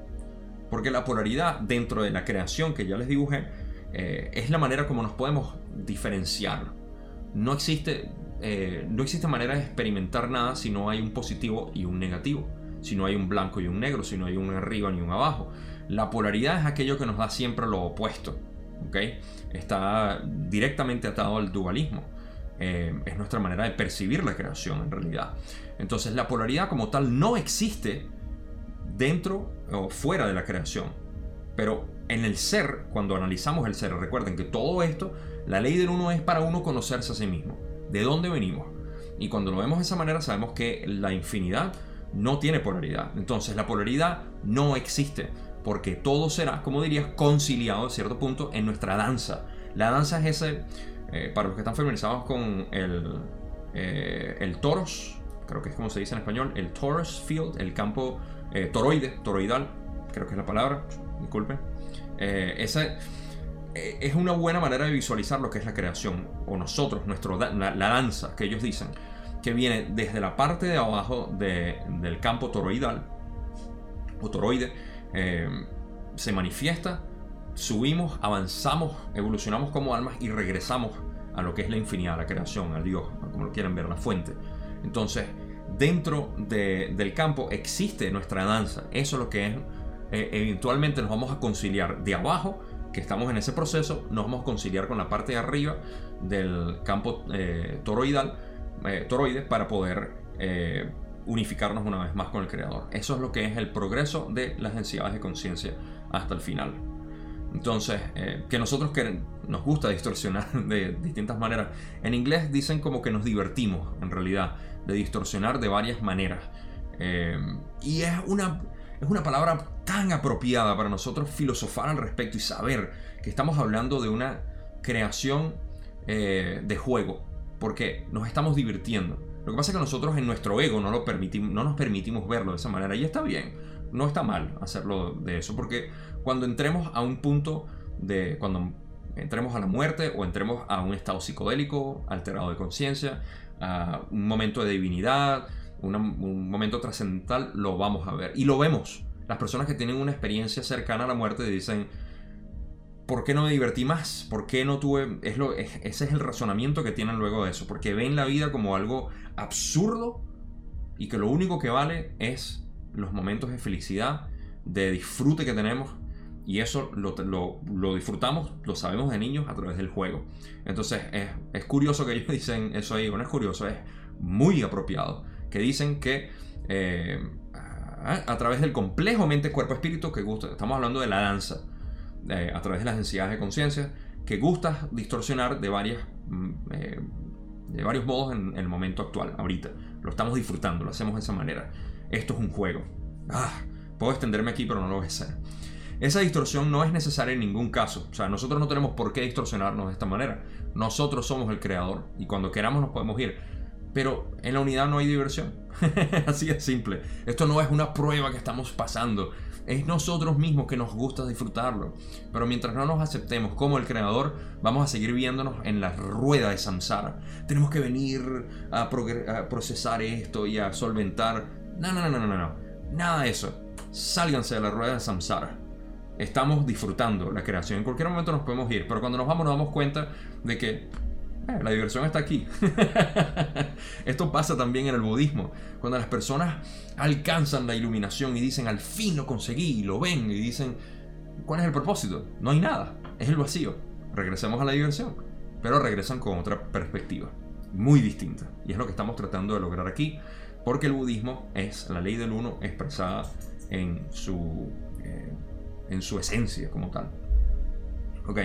S1: Porque la polaridad dentro de la creación que ya les dibujé eh, es la manera como nos podemos diferenciar. No existe, eh, no existe manera de experimentar nada si no hay un positivo y un negativo. Si no hay un blanco y un negro, si no hay un arriba ni un abajo. La polaridad es aquello que nos da siempre lo opuesto. ¿okay? Está directamente atado al dualismo. Eh, es nuestra manera de percibir la creación en realidad. Entonces la polaridad como tal no existe dentro o fuera de la creación. Pero en el ser, cuando analizamos el ser, recuerden que todo esto, la ley del uno es para uno conocerse a sí mismo. ¿De dónde venimos? Y cuando lo vemos de esa manera sabemos que la infinidad no tiene polaridad. Entonces la polaridad no existe porque todo será, como dirías, conciliado a cierto punto en nuestra danza. La danza es ese, eh, para los que están familiarizados con el, eh, el toros, creo que es como se dice en español, el torus field, el campo eh, toroide, toroidal, creo que es la palabra, disculpen. esa es una buena manera de visualizar lo que es la creación, o nosotros, nuestro, la, danza que ellos dicen, que viene desde la parte de abajo del campo toroidal, o toroide, se manifiesta subimos, avanzamos, evolucionamos como almas y regresamos a lo que es la infinidad, la creación, al Dios, como lo quieran ver, la fuente. Entonces, dentro del campo existe nuestra danza. Eso es lo que es. Eh, eventualmente nos vamos a conciliar de abajo, que estamos en ese proceso, nos vamos a conciliar con la parte de arriba del campo eh, toroidal, eh, toroide, para poder unificarnos una vez más con el Creador. Eso es lo que es el progreso de las densidades de conciencia hasta el final. Entonces, eh, que nosotros que nos gusta distorsionar de distintas maneras. En inglés dicen como que nos divertimos, en realidad, de distorsionar de varias maneras. Eh, y es una, es una palabra tan apropiada para nosotros filosofar al respecto y saber que estamos hablando de una creación eh, de juego, porque nos estamos divirtiendo. Lo que pasa es que nosotros en nuestro ego no, lo permitimos, no nos permitimos verlo de esa manera y está bien, no está mal hacerlo de eso, porque cuando entremos a un punto de, cuando entremos a la muerte o entremos a un estado psicodélico, alterado de conciencia, a un momento de divinidad, un momento trascendental, lo vamos a ver. Y lo vemos. Las personas que tienen una experiencia cercana a la muerte dicen, ¿por qué no me divertí más? ¿Por qué no tuve...? Es lo, ese es el razonamiento que tienen luego de eso, porque ven la vida como algo absurdo y que lo único que vale es los momentos de felicidad, de disfrute que tenemos y eso lo, lo, disfrutamos, lo sabemos de niños a través del juego. Entonces es, es, curioso que ellos dicen eso ahí, no es curioso, es muy apropiado. Que dicen que eh, a, través del complejo mente, cuerpo, espíritu, que gusta, estamos hablando de la danza, eh, a través de las densidades de conciencia, que gusta distorsionar de, varias, mm, eh, de varios modos en, el momento actual, ahorita. Lo estamos disfrutando, lo hacemos de esa manera. Esto es un juego. Ah, puedo extenderme aquí, pero no lo voy a hacer. Esa distorsión no es necesaria en ningún caso. O sea, nosotros no tenemos por qué distorsionarnos de esta manera. Nosotros somos el creador y cuando queramos nos podemos ir. Pero en la unidad no hay diversión. Así es simple. Esto no es una prueba que estamos pasando. Es nosotros mismos que nos gusta disfrutarlo. Pero mientras no nos aceptemos como el creador, vamos a seguir viéndonos en la rueda de samsara. Tenemos que venir a, a procesar esto y a solventar. No, no, no, no, no, no. Nada de eso. Sálganse de la rueda de samsara estamos disfrutando la creación. En cualquier momento nos podemos ir, pero cuando nos vamos nos damos cuenta de que eh, la diversión está aquí. Esto pasa también en el budismo. Cuando las personas alcanzan la iluminación y dicen, al fin lo conseguí, y lo ven y dicen, ¿cuál es el propósito? No hay nada, es el vacío. Regresemos a la diversión, pero regresan con otra perspectiva, muy distinta. Y es lo que estamos tratando de lograr aquí, porque el budismo es la ley del uno expresada en su... Eh, en su esencia como tal. Ok,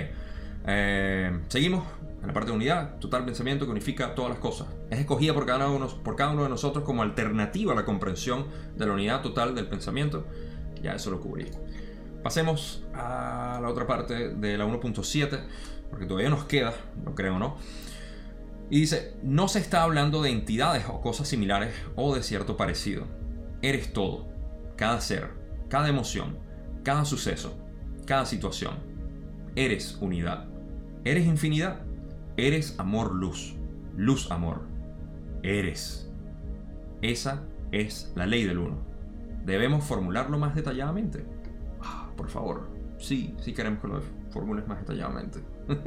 S1: eh, seguimos en la parte de unidad, total pensamiento que unifica todas las cosas. Es escogida por cada, uno, por cada uno de nosotros como alternativa a la comprensión de la unidad total del pensamiento. Ya eso lo cubrí. Pasemos a la otra parte de la 1.7, porque todavía nos queda, no creo, ¿no? Y dice, no se está hablando de entidades o cosas similares o de cierto parecido. Eres todo, cada ser, cada emoción, cada suceso, cada situación. Eres unidad. Eres infinidad. Eres amor luz. Luz amor. Eres. Esa es la ley del uno. ¿Debemos formularlo más detalladamente? Ah, por favor. Sí, sí queremos que lo formules más detalladamente.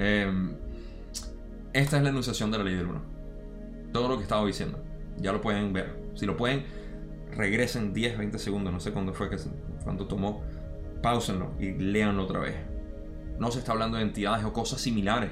S1: Em, esta es la enunciación de la ley del uno. Todo lo que estaba diciendo. Ya lo pueden ver. Si lo pueden, regresen 10, 20 segundos. No sé cuándo fue que tomó. Pausenlo y léanlo otra vez. No se está hablando de entidades o cosas similares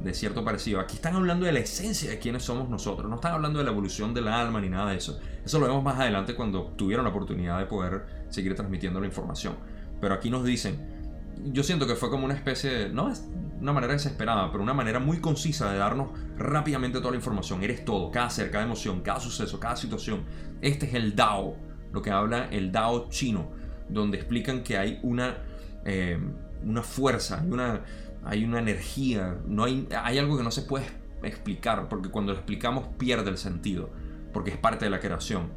S1: de cierto parecido. Aquí están hablando de la esencia de quiénes somos nosotros. No están hablando de la evolución del alma ni nada de eso. Eso lo vemos más adelante cuando tuvieron la oportunidad de poder seguir transmitiendo la información. Pero aquí nos dicen, yo siento que fue como una especie de, no es una manera desesperada, pero una manera muy concisa de darnos rápidamente toda la información. Eres todo, cada ser, cada emoción, cada suceso, cada situación. Este es el Dao, lo que habla el Dao chino, donde explican que hay una, eh, una fuerza, hay una, hay una energía, no hay, hay algo que no se puede explicar, porque cuando lo explicamos pierde el sentido, porque es parte de la creación.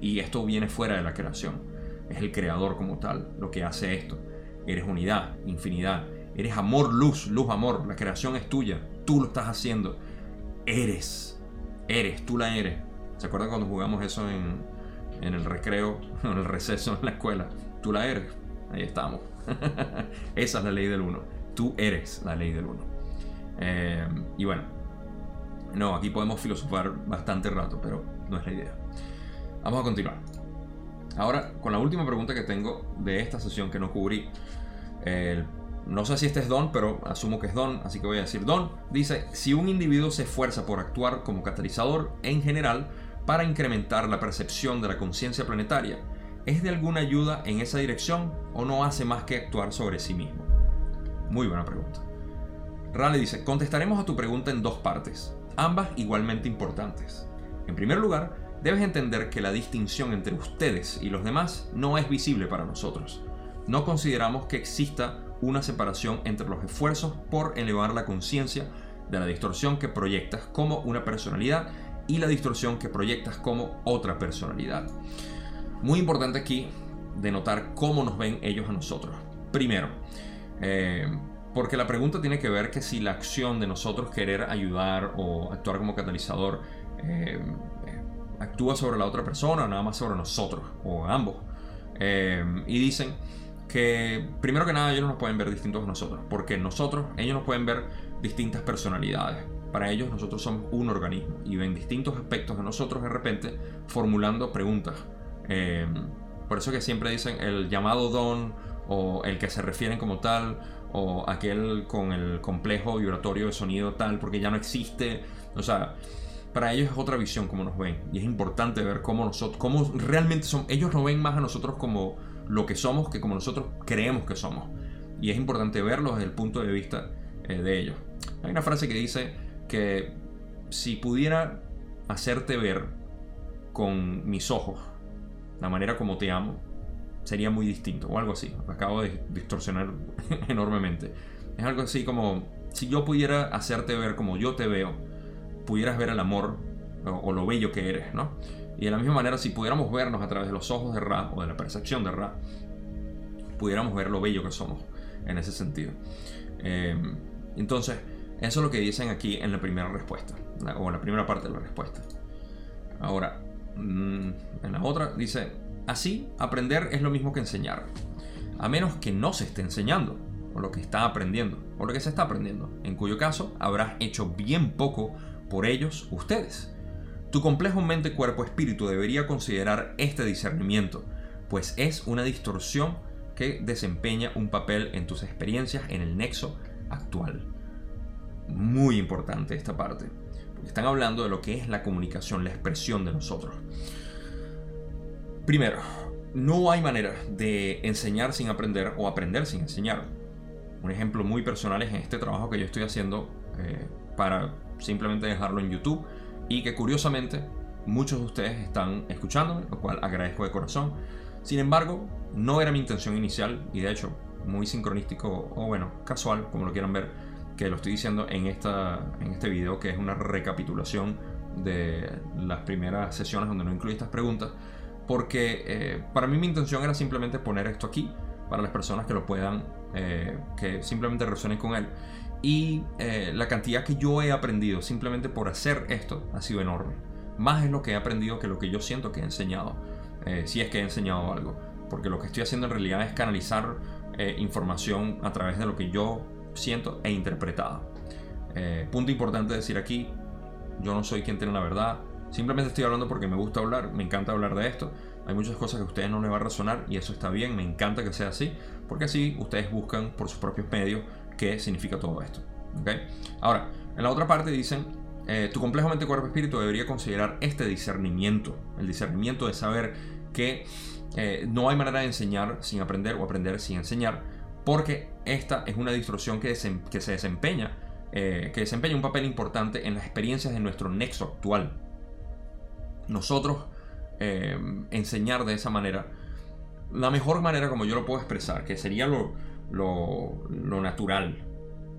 S1: Y esto viene fuera de la creación. Es el creador como tal lo que hace esto. Eres unidad, infinidad. Eres amor, luz, luz, amor. La creación es tuya. Tú lo estás haciendo. Eres. Eres, tú la eres. ¿Se acuerdan cuando jugamos eso en, en el recreo, en el receso en la escuela? Tú la eres. Ahí estamos. Esa es la ley del uno. Tú eres la ley del uno. Eh, y bueno, no, aquí podemos filosofar bastante rato, pero no es la idea. Vamos a continuar. Ahora, con la última pregunta que tengo de esta sesión que no cubrí. no sé si este es Don, pero asumo que es Don, así que voy a decir Don. Dice, si un individuo se esfuerza por actuar como catalizador en general para incrementar la percepción de la conciencia planetaria, ¿es de alguna ayuda en esa dirección o no hace más que actuar sobre sí mismo? Muy buena pregunta. Raleigh dice, contestaremos a tu pregunta en dos partes, ambas igualmente importantes. En primer lugar, debes entender que la distinción entre ustedes y los demás no es visible para nosotros. No consideramos que exista una separación entre los esfuerzos por elevar la conciencia de la distorsión que proyectas como una personalidad y la distorsión que proyectas como otra personalidad. Muy importante aquí de notar cómo nos ven ellos a nosotros. Primero, eh, porque la pregunta tiene que ver que si la acción de nosotros querer ayudar o actuar como catalizador eh, actúa sobre la otra persona o nada más sobre nosotros o ambos. Eh, y dicen que primero que nada ellos nos pueden ver distintos a nosotros, porque nosotros, ellos nos pueden ver distintas personalidades. Para ellos nosotros somos un organismo y ven distintos aspectos de nosotros de repente formulando preguntas. Por eso que siempre dicen el llamado don o el que se refieren como tal, o aquel con el complejo vibratorio de sonido tal, porque ya no existe. O sea, para ellos es otra visión como nos ven. Y es importante ver cómo nosotros, cómo realmente son. Ellos nos ven más a nosotros como lo que somos que como nosotros creemos que somos. Y es importante verlo desde el punto de vista eh, de ellos. Hay una frase que dice que si pudiera hacerte ver con mis ojos la manera como te amo, sería muy distinto o algo así. acabo de distorsionar enormemente. Es algo así como si yo pudiera hacerte ver como yo te veo, pudieras ver el amor o, lo bello que eres, ¿no? Y de la misma manera, si pudiéramos vernos a través de los ojos de Ra o de la percepción de Ra, pudiéramos ver lo bello que somos en ese sentido. Eh, entonces, eso es lo que dicen aquí en la primera respuesta, o en la primera parte de la respuesta. Ahora, en la otra dice, Así, aprender es lo mismo que enseñar, a menos que no se esté enseñando, o lo que está aprendiendo, o lo que se está aprendiendo, en cuyo caso habrás hecho bien poco por ellos ustedes. Tu complejo mente, cuerpo, espíritu debería considerar este discernimiento, pues es una distorsión que desempeña un papel en tus experiencias en el nexo actual. Muy importante esta parte, están hablando de lo que es la comunicación, la expresión de nosotros. Primero, no hay manera de enseñar sin aprender o aprender sin enseñar. Un ejemplo muy personal es este trabajo que yo estoy haciendo eh, para simplemente dejarlo en YouTube y que curiosamente muchos de ustedes están escuchándome, lo cual agradezco de corazón. Sin embargo, no era mi intención inicial y de hecho muy sincronístico o bueno, casual, como lo quieran ver, que lo estoy diciendo en, esta, en este video, que es una recapitulación de las primeras sesiones donde no incluí estas preguntas, porque eh, para mí mi intención era simplemente poner esto aquí para las personas que lo puedan, eh, que simplemente resuenen con él. Y eh, la cantidad que yo he aprendido simplemente por hacer esto ha sido enorme. Más es lo que he aprendido que lo que yo siento que he enseñado, si es que he enseñado algo. Porque lo que estoy haciendo en realidad es canalizar información a través de lo que yo siento e interpretado. punto importante decir aquí, yo no soy quien tiene la verdad, simplemente estoy hablando porque me gusta hablar, me encanta hablar de esto. Hay muchas cosas que a ustedes no les va a resonar y eso está bien, me encanta que sea así, porque así ustedes buscan por sus propios medios qué significa todo esto. ¿okay? Ahora, en la otra parte dicen, eh, tu complejo mente, cuerpo, espíritu debería considerar este discernimiento, el discernimiento de saber que eh, no hay manera de enseñar sin aprender o aprender sin enseñar, porque esta es una distorsión que, se desempeña eh, que desempeña un papel importante en las experiencias de nuestro nexo actual. Nosotros eh, enseñar de esa manera, la mejor manera como yo lo puedo expresar, que sería lo natural,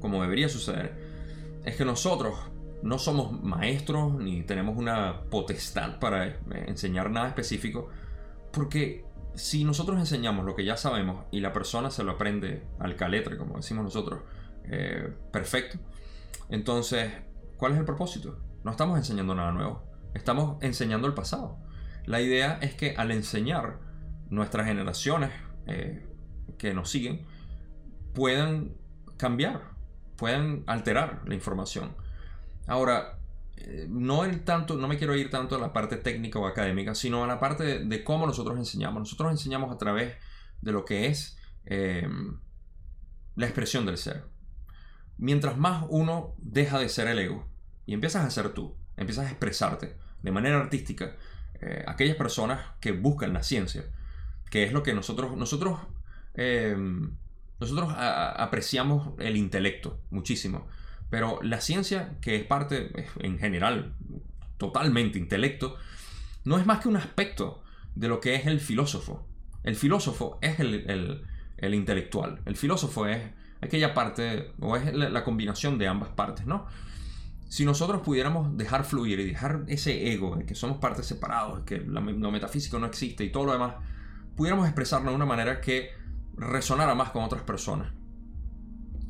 S1: como debería suceder, es que nosotros no somos maestros ni tenemos una potestad para eh, enseñar nada específico, porque si nosotros enseñamos lo que ya sabemos y la persona se lo aprende al caletre, como decimos nosotros, perfecto. Entonces, ¿cuál es el propósito? No estamos enseñando nada nuevo, estamos enseñando el pasado. La idea es que al enseñar, nuestras generaciones eh, que nos siguen puedan cambiar, puedan alterar la información. Ahora, eh, no, el tanto, no me quiero ir tanto a la parte técnica o académica, sino a la parte de, cómo nosotros enseñamos. Nosotros enseñamos a través de lo que es eh, la expresión del ser mientras más uno deja de ser el ego y empiezas a ser tú, empiezas a expresarte de manera artística, eh, aquellas personas que buscan la ciencia, que es lo que nosotros, nosotros, eh, nosotros apreciamos el intelecto muchísimo, pero la ciencia, que es parte, en general, totalmente intelecto, no es más que un aspecto de lo que es el filósofo. El filósofo es el, el intelectual. El filósofo es aquella parte, o es la, combinación de ambas partes, ¿no? Si nosotros pudiéramos dejar fluir y dejar ese ego de que somos partes separados, que lo metafísico no existe y todo lo demás, pudiéramos expresarlo de una manera que resonara más con otras personas.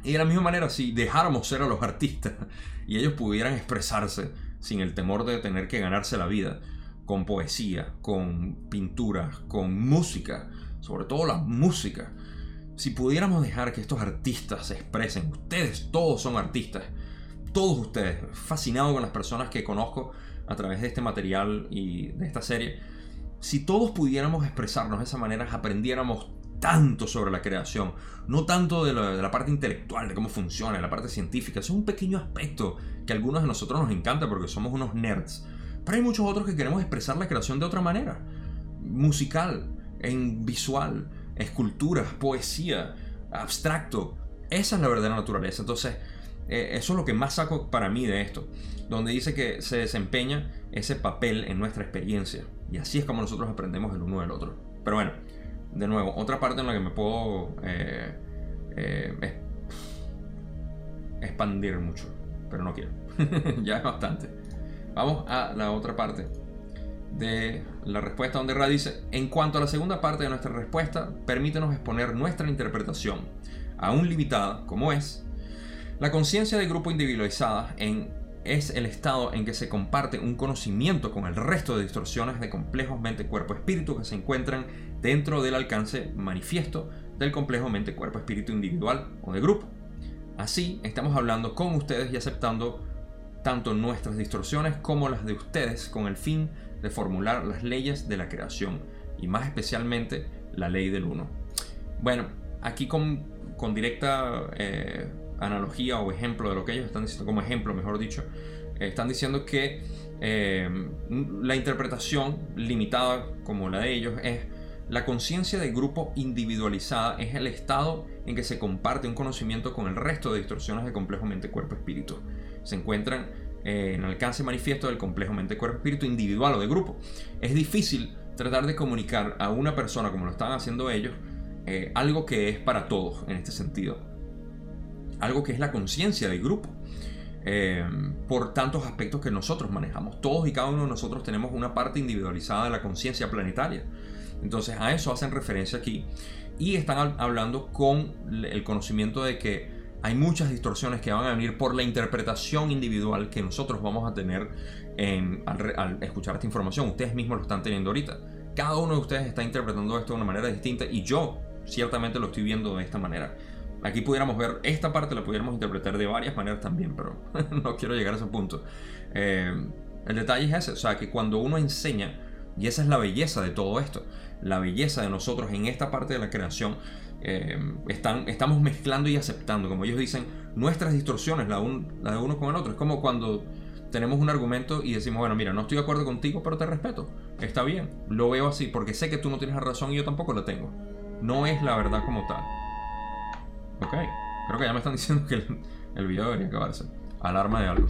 S1: Y de la misma manera, si dejáramos ser a los artistas y ellos pudieran expresarse sin el temor de tener que ganarse la vida, con poesía, con pintura, con música, sobre todo la música, si pudiéramos dejar que estos artistas se expresen, ustedes todos son artistas, todos ustedes, fascinado con las personas que conozco a través de este material y de esta serie, si todos pudiéramos expresarnos de esa manera, aprendiéramos tanto sobre la creación, no tanto de la, parte intelectual, de cómo funciona, de la parte científica, es un pequeño aspecto que a algunos de nosotros nos encanta porque somos unos nerds, pero hay muchos otros que queremos expresar la creación de otra manera, musical, en visual, esculturas, poesía, abstracto. Esa es la verdadera naturaleza. Entonces, eh, eso es lo que más saco para mí de esto, donde dice que se desempeña ese papel en nuestra experiencia. Y así es como nosotros aprendemos el uno del otro. Pero bueno, de nuevo, otra parte en la que me puedo eh, eh, expandir mucho, pero no quiero. ya es bastante. Vamos a la otra parte de la respuesta donde Ra dice, en cuanto a la segunda parte de nuestra respuesta, permítenos exponer nuestra interpretación, aún limitada como es, la conciencia de grupo individualizada en, es el estado en que se comparte un conocimiento con el resto de distorsiones de complejos mente-cuerpo-espíritu que se encuentran dentro del alcance manifiesto del complejo mente-cuerpo-espíritu individual o de grupo. Así, estamos hablando con ustedes y aceptando tanto nuestras distorsiones como las de ustedes con el fin de formular las leyes de la creación y más especialmente la ley del uno. Bueno, aquí con, con directa eh, analogía o ejemplo de lo que ellos están diciendo, como ejemplo mejor dicho, eh, están diciendo que eh, la interpretación limitada como la de ellos es la conciencia de grupo individualizada es el estado en que se comparte un conocimiento con el resto de distorsiones de complejo mente, cuerpo, espíritu. Se encuentran eh, en alcance manifiesto del complejo mente, cuerpo, espíritu individual o de grupo. Es difícil tratar de comunicar a una persona, como lo están haciendo ellos, eh, algo que es para todos en este sentido. Algo que es la conciencia del grupo. Eh, por tantos aspectos que nosotros manejamos. Todos y cada uno de nosotros tenemos una parte individualizada de la conciencia planetaria. Entonces a eso hacen referencia aquí. Y están hablando con el conocimiento de que hay muchas distorsiones que van a venir por la interpretación individual que nosotros vamos a tener al, escuchar esta información. Ustedes mismos lo están teniendo ahorita. Cada uno de ustedes está interpretando esto de una manera distinta y yo ciertamente lo estoy viendo de esta manera. Aquí pudiéramos ver esta parte, la pudiéramos interpretar de varias maneras también, pero no quiero llegar a ese punto. Eh, el detalle es ese, o sea, que cuando uno enseña, y esa es la belleza de todo esto, la belleza de nosotros en esta parte de la creación, eh, están, estamos mezclando y aceptando, como ellos dicen, nuestras distorsiones, la, la de uno con el otro. Es como cuando tenemos un argumento y decimos, bueno, mira, no estoy de acuerdo contigo, pero te respeto. Está bien, lo veo así, porque sé que tú no tienes la razón y yo tampoco la tengo. No es la verdad como tal. Ok, creo que ya me están diciendo que el, video debería acabarse. Alarma de algo.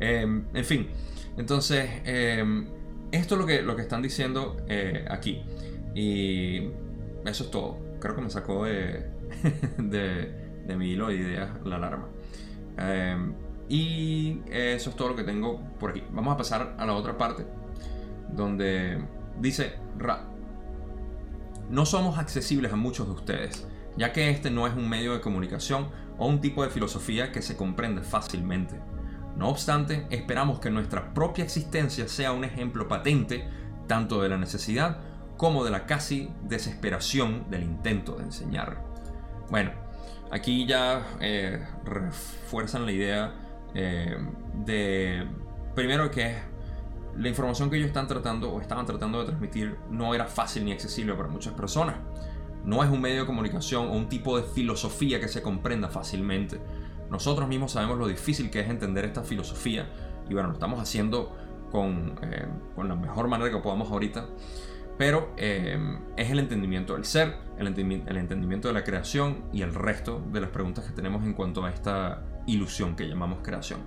S1: Em, en fin, entonces, em, esto es lo que, lo que están diciendo eh, aquí. Y eso es todo. Creo que me sacó de, de, mi hilo de ideas la alarma. Em, y eso es todo lo que tengo por aquí. Vamos a pasar a la otra parte. Donde dice Ra. No somos accesibles a muchos de ustedes ya que este no es un medio de comunicación o un tipo de filosofía que se comprende fácilmente. No obstante, esperamos que nuestra propia existencia sea un ejemplo patente tanto de la necesidad como de la casi desesperación del intento de enseñar. Bueno, aquí ya eh, refuerzan la idea eh, de, primero que la información que ellos están tratando o estaban tratando de transmitir no era fácil ni accesible para muchas personas no es un medio de comunicación o un tipo de filosofía que se comprenda fácilmente. Nosotros mismos sabemos lo difícil que es entender esta filosofía y bueno, lo estamos haciendo con, eh, la mejor manera que podamos ahorita. Pero eh, es el entendimiento del ser, el, entendimiento de la creación y el resto de las preguntas que tenemos en cuanto a esta ilusión que llamamos creación.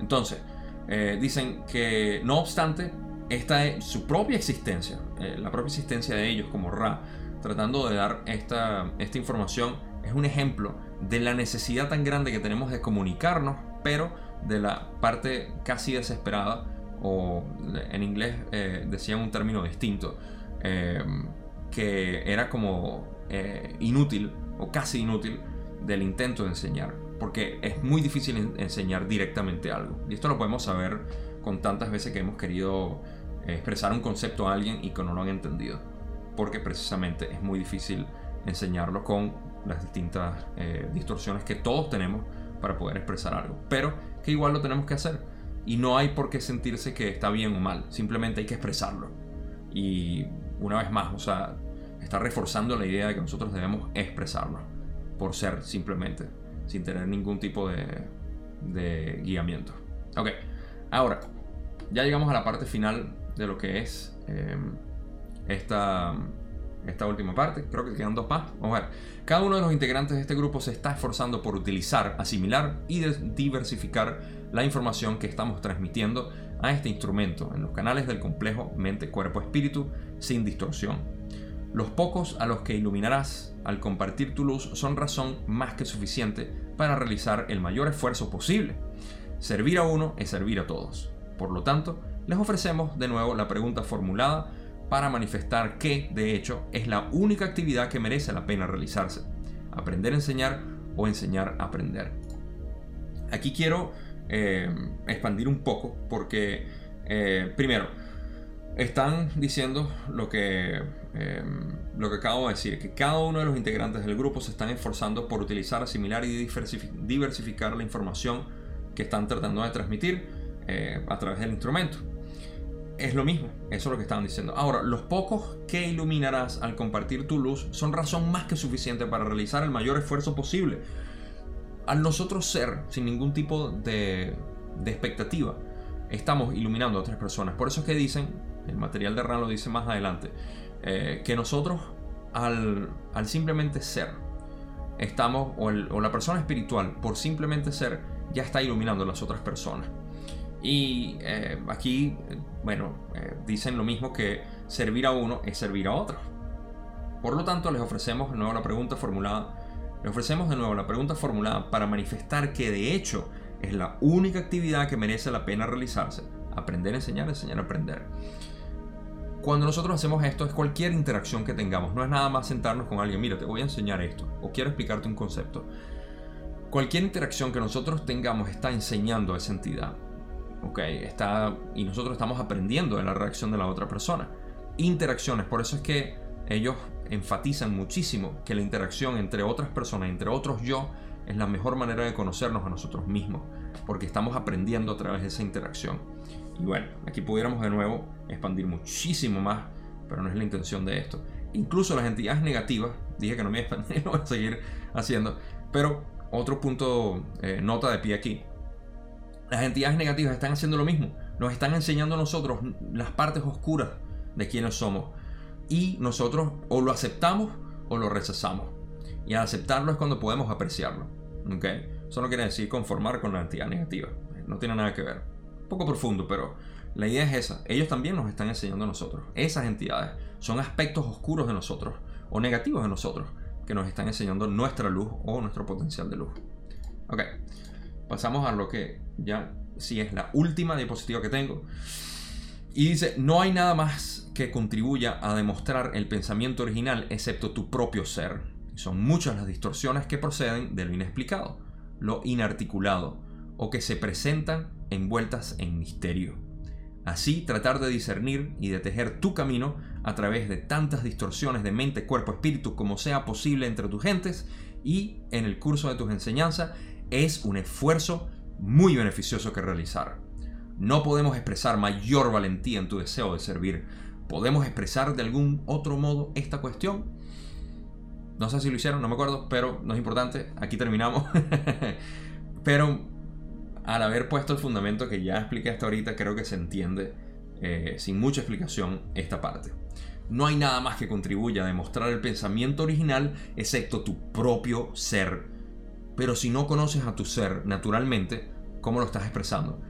S1: Entonces, eh, dicen que no obstante, esta es su propia existencia, la propia existencia de ellos como Ra, tratando de dar esta, esta información es un ejemplo de la necesidad tan grande que tenemos de comunicarnos, pero de la parte casi desesperada, o en inglés eh, decían un término distinto, eh, que era como eh, inútil o casi inútil del intento de enseñar, porque es muy difícil enseñar directamente algo. Y esto lo podemos saber con tantas veces que hemos querido expresar un concepto a alguien y que no lo han entendido porque precisamente es muy difícil enseñarlo con las distintas eh, distorsiones que todos tenemos para poder expresar algo, pero que igual lo tenemos que hacer y no hay por qué sentirse que está bien o mal, simplemente hay que expresarlo. Y una vez más, o sea, está reforzando la idea de que nosotros debemos expresarlo por ser simplemente, sin tener ningún tipo de, guiamiento. Ok, ahora, ya llegamos a la parte final de lo que es em, esta, esta última parte. Creo que quedan dos más. Vamos a ver. Cada uno de los integrantes de este grupo se está esforzando por utilizar, asimilar y diversificar la información que estamos transmitiendo a este instrumento en los canales del complejo mente-cuerpo-espíritu sin distorsión. Los pocos a los que iluminarás al compartir tu luz son razón más que suficiente para realizar el mayor esfuerzo posible. Servir a uno es servir a todos. Por lo tanto, les ofrecemos de nuevo la pregunta formulada para manifestar que, de hecho, es la única actividad que merece la pena realizarse. Aprender a enseñar o enseñar a aprender. Aquí quiero eh, expandir un poco porque, eh, primero, están diciendo lo que, eh, lo que acabo de decir, que cada uno de los integrantes del grupo se están esforzando por utilizar, asimilar y diversificar la información que están tratando de transmitir a través del instrumento es lo mismo, eso es lo que estaban diciendo. Ahora, los pocos que iluminarás al compartir tu luz son razón más que suficiente para realizar el mayor esfuerzo posible. Al nosotros ser sin ningún tipo de, expectativa, estamos iluminando a otras personas. Por eso es que dicen, el material de Ran lo dice más adelante, eh, que nosotros al, simplemente ser, estamos, o, o la persona espiritual, por simplemente ser, ya está iluminando a las otras personas. Y eh, aquí, bueno, eh, dicen lo mismo que servir a uno es servir a otro. Por lo tanto, les ofrecemos de nuevo la pregunta formulada Le ofrecemos de nuevo la pregunta formulada para manifestar que de hecho es la única actividad que merece la pena realizarse. Aprender, enseñar, enseñar, aprender. Cuando nosotros hacemos esto es cualquier interacción que tengamos, no es nada más sentarnos con alguien, mira, te voy a enseñar esto o quiero explicarte un concepto. Cualquier interacción que nosotros tengamos está enseñando a esa entidad. ¿Ok? Está, y nosotros estamos aprendiendo de la reacción de la otra persona. Interacciones, por eso es que ellos enfatizan muchísimo que la interacción entre otras personas, entre otros yo, es la mejor manera de conocernos a nosotros mismos, porque estamos aprendiendo a través de esa interacción. Y bueno, aquí pudiéramos de nuevo expandir muchísimo más, pero no es la intención de esto. Incluso las entidades negativas, dije que no me voy a lo voy a seguir haciendo, pero otro punto, eh, nota de pie aquí. Las entidades negativas están haciendo lo mismo, nos están enseñando a nosotros las partes oscuras de quienes somos. Y nosotros o lo aceptamos o lo rechazamos. Y al aceptarlo es cuando podemos apreciarlo. ¿okay? Eso no quiere decir conformar con la entidad negativa. No tiene nada que ver. Un poco profundo, pero la idea es esa. Ellos también nos están enseñando a nosotros. Esas entidades son aspectos oscuros de nosotros o negativos de nosotros que nos están enseñando nuestra luz o nuestro potencial de luz. Ok, pasamos a lo que ya sí es la última diapositiva que tengo. Y dice, no hay nada más que contribuya a demostrar el pensamiento original excepto tu propio ser. Son muchas las distorsiones que proceden de lo inexplicado, lo inarticulado, o que se presentan envueltas en misterio. Así, tratar de discernir y de tejer tu camino a través de tantas distorsiones de mente, cuerpo, espíritu como sea posible entre tus gentes y en el curso de tus enseñanzas es un esfuerzo muy beneficioso que realizar. No podemos expresar mayor valentía en tu deseo de servir. ¿Podemos expresar de algún otro modo esta cuestión? No sé si lo hicieron, no me acuerdo, pero no es importante. Aquí terminamos. pero al haber puesto el fundamento que ya expliqué hasta ahorita, creo que se entiende eh, sin mucha explicación esta parte. No hay nada más que contribuya a demostrar el pensamiento original excepto tu propio ser. Pero si no conoces a tu ser naturalmente, ¿cómo lo estás expresando?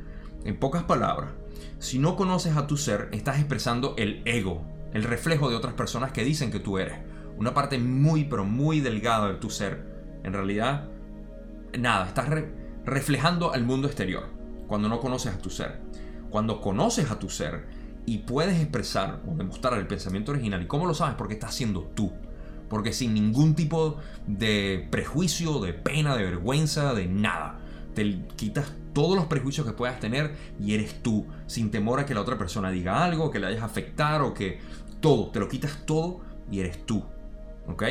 S1: En pocas palabras, si no conoces a tu ser, estás expresando el ego, el reflejo de otras personas que dicen que tú eres. Una parte muy, pero muy delgada de tu ser. En realidad, nada, estás reflejando al mundo exterior cuando no conoces a tu ser. Cuando conoces a tu ser y puedes expresar o demostrar el pensamiento original, ¿y cómo lo sabes? Porque estás siendo tú. Porque sin ningún tipo de prejuicio, de pena, de vergüenza, de nada. Te quitas todos los prejuicios que puedas tener y eres tú, sin temor a que la otra persona diga algo, que le vayas a afectar o que todo, te lo quitas todo y eres tú. ¿Ok?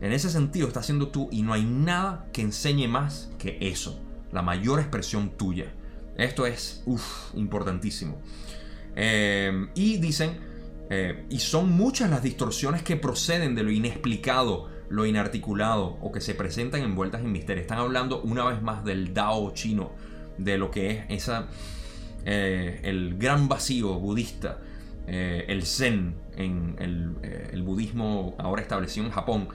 S1: En ese sentido estás siendo tú y no hay nada que enseñe más que eso, la mayor expresión tuya. Esto es, uff, importantísimo. Em, y dicen, eh, y son muchas las distorsiones que proceden de lo inexplicado, lo inarticulado o que se presentan envueltas en misterio. Están hablando una vez más del Dao chino, de lo que es esa, eh, el gran vacío budista, eh, el Zen en el, el, budismo ahora establecido en Japón,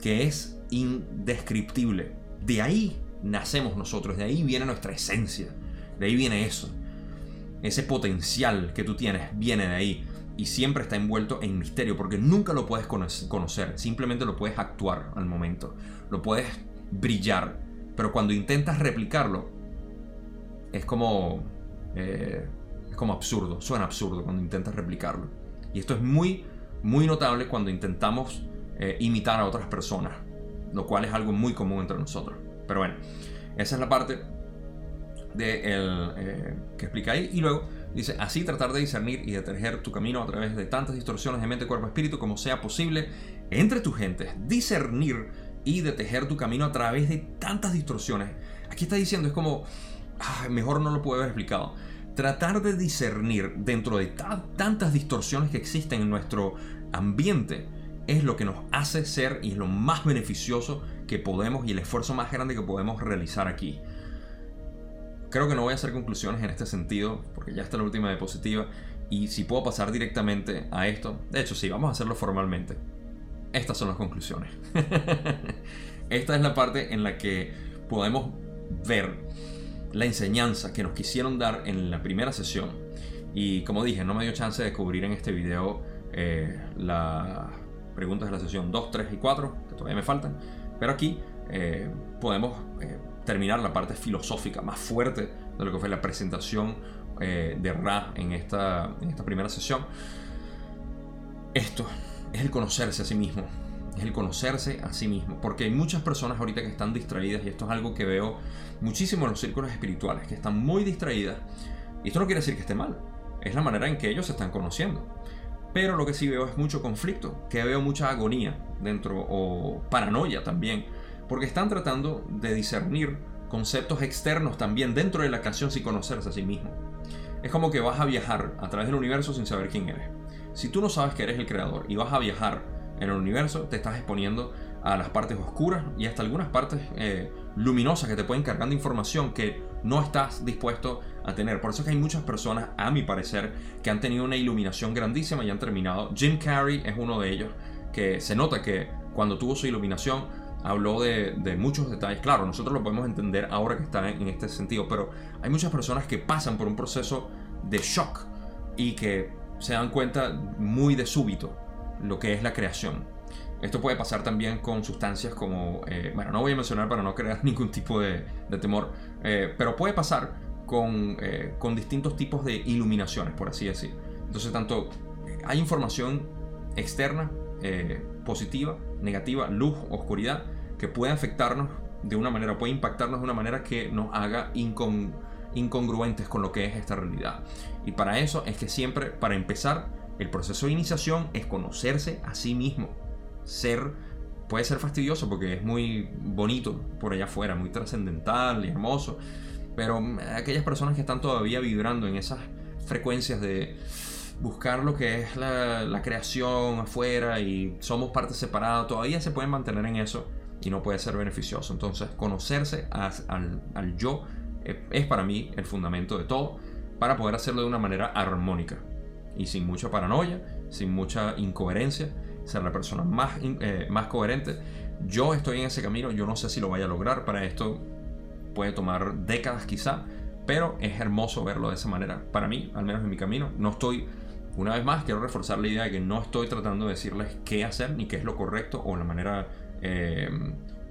S1: que es indescriptible. De ahí nacemos nosotros, de ahí viene nuestra esencia, de ahí viene eso. Ese potencial que tú tienes viene de ahí y siempre está envuelto en misterio porque nunca lo puedes conocer, simplemente lo puedes actuar al momento, lo puedes brillar, pero cuando intentas replicarlo es como, eh, es como absurdo, suena absurdo cuando intentas replicarlo. Y esto es muy, muy notable cuando intentamos eh, imitar a otras personas, lo cual es algo muy común entre nosotros. Pero bueno, esa es la parte de el, eh, que explica ahí. Y luego dice, así tratar de discernir y de tejer tu camino a través de tantas distorsiones de mente, cuerpo, espíritu como sea posible entre tus gentes. Discernir y de tejer tu camino a través de tantas distorsiones. Aquí está diciendo, es como mejor no lo puedo haber explicado. Tratar de discernir dentro de tantas distorsiones que existen en nuestro ambiente es lo que nos hace ser y es lo más beneficioso que podemos y el esfuerzo más grande que podemos realizar aquí. Creo que no voy a hacer conclusiones en este sentido, porque ya está la última diapositiva, y si puedo pasar directamente a esto, de hecho sí, vamos a hacerlo formalmente. Estas son las conclusiones. Esta es la parte en la que podemos ver la enseñanza que nos quisieron dar en la primera sesión. Y como dije, no me dio chance de cubrir en este video eh, las preguntas de la sesión 2, 3 y 4, que todavía me faltan. Pero aquí eh, podemos eh, terminar la parte filosófica más fuerte de lo que fue la presentación de Ra en esta, en esta primera sesión. Esto es el conocerse a sí mismo, es el conocerse a sí mismo. Porque hay muchas personas ahorita que están distraídas y esto es algo que veo muchísimo en los círculos espirituales, que están muy distraídas. Y esto no quiere decir que esté mal, es la manera en que ellos se están conociendo. Pero lo que sí veo es mucho conflicto, que veo mucha agonía dentro o paranoia también, porque están tratando de discernir conceptos externos también dentro de la canción sin conocerse a sí mismo. Es como que vas a viajar a través del universo sin saber quién eres. Si tú no sabes que eres el creador y vas a viajar en el universo, te estás exponiendo a las partes oscuras y hasta algunas partes eh, luminosas que te pueden cargar de información que no estás dispuesto a tener. Por eso es que hay muchas personas, a mi parecer, que han tenido una iluminación grandísima y han terminado. Jim Carrey es uno de ellos, que se nota que cuando tuvo su iluminación habló de, muchos detalles. Claro, nosotros lo podemos entender ahora que está en, este sentido, pero hay muchas personas que pasan por un proceso de shock y que se dan cuenta muy de súbito lo que es la creación. Esto puede pasar también con sustancias como, eh, bueno, no voy a mencionar para no crear ningún tipo de, temor, eh, pero puede pasar con, eh, con, distintos tipos de iluminaciones, por así decir. Entonces, tanto hay información externa, positiva, negativa, luz, oscuridad, que puede afectarnos de una manera, puede impactarnos de una manera que nos haga incongruentes con lo que es esta realidad. Y para eso es que siempre, para empezar, el proceso de iniciación es conocerse a sí mismo. Ser puede ser fastidioso porque es muy bonito por allá afuera, muy trascendental y hermoso. Pero aquellas personas que están todavía vibrando en esas frecuencias de buscar lo que es la, creación afuera y somos parte separada, todavía se pueden mantener en eso y no puede ser beneficioso. Entonces, conocerse al, al yo eh, es para mí el fundamento de todo para poder hacerlo de una manera armónica y sin mucha paranoia, sin mucha incoherencia, ser la persona más, eh, más coherente. Yo estoy en ese camino, yo no sé si lo vaya a lograr, para esto puede tomar décadas quizá, pero es hermoso verlo de esa manera. Para mí, al menos en mi camino, no estoy, una vez más, quiero reforzar la idea de que no estoy tratando de decirles qué hacer ni qué es lo correcto o la manera, eh,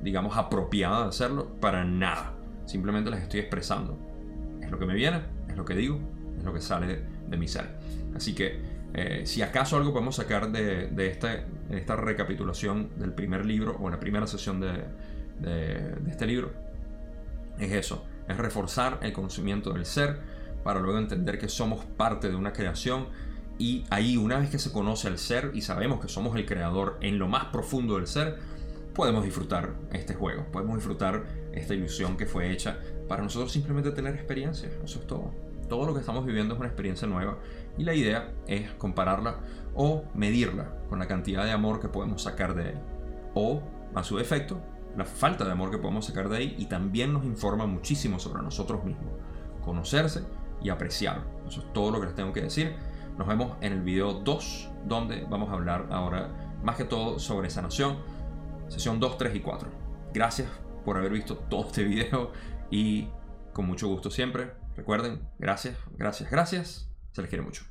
S1: digamos, apropiada de hacerlo, para nada. Simplemente les estoy expresando. Es lo que me viene, es lo que digo, es lo que sale de mi ser. Así que eh, si acaso algo podemos sacar de, este, esta recapitulación del primer libro o la primera sesión de, este libro, es eso, es reforzar el conocimiento del ser para luego entender que somos parte de una creación y ahí una vez que se conoce el ser y sabemos que somos el creador en lo más profundo del ser, podemos disfrutar este juego, podemos disfrutar esta ilusión que fue hecha para nosotros simplemente tener experiencia, eso es todo. Todo lo que estamos viviendo es una experiencia nueva y la idea es compararla o medirla con la cantidad de amor que podemos sacar de ahí. O, a su efecto, la falta de amor que podemos sacar de ahí y también nos informa muchísimo sobre nosotros mismos. Conocerse y apreciar. Eso es todo lo que les tengo que decir. Nos vemos en el video 2, donde vamos a hablar ahora más que todo sobre sanación, sesión 2, 3 y 4. Gracias por haber visto todo este video y con mucho gusto siempre Recuerden, gracias, gracias, gracias. Se les quiere mucho.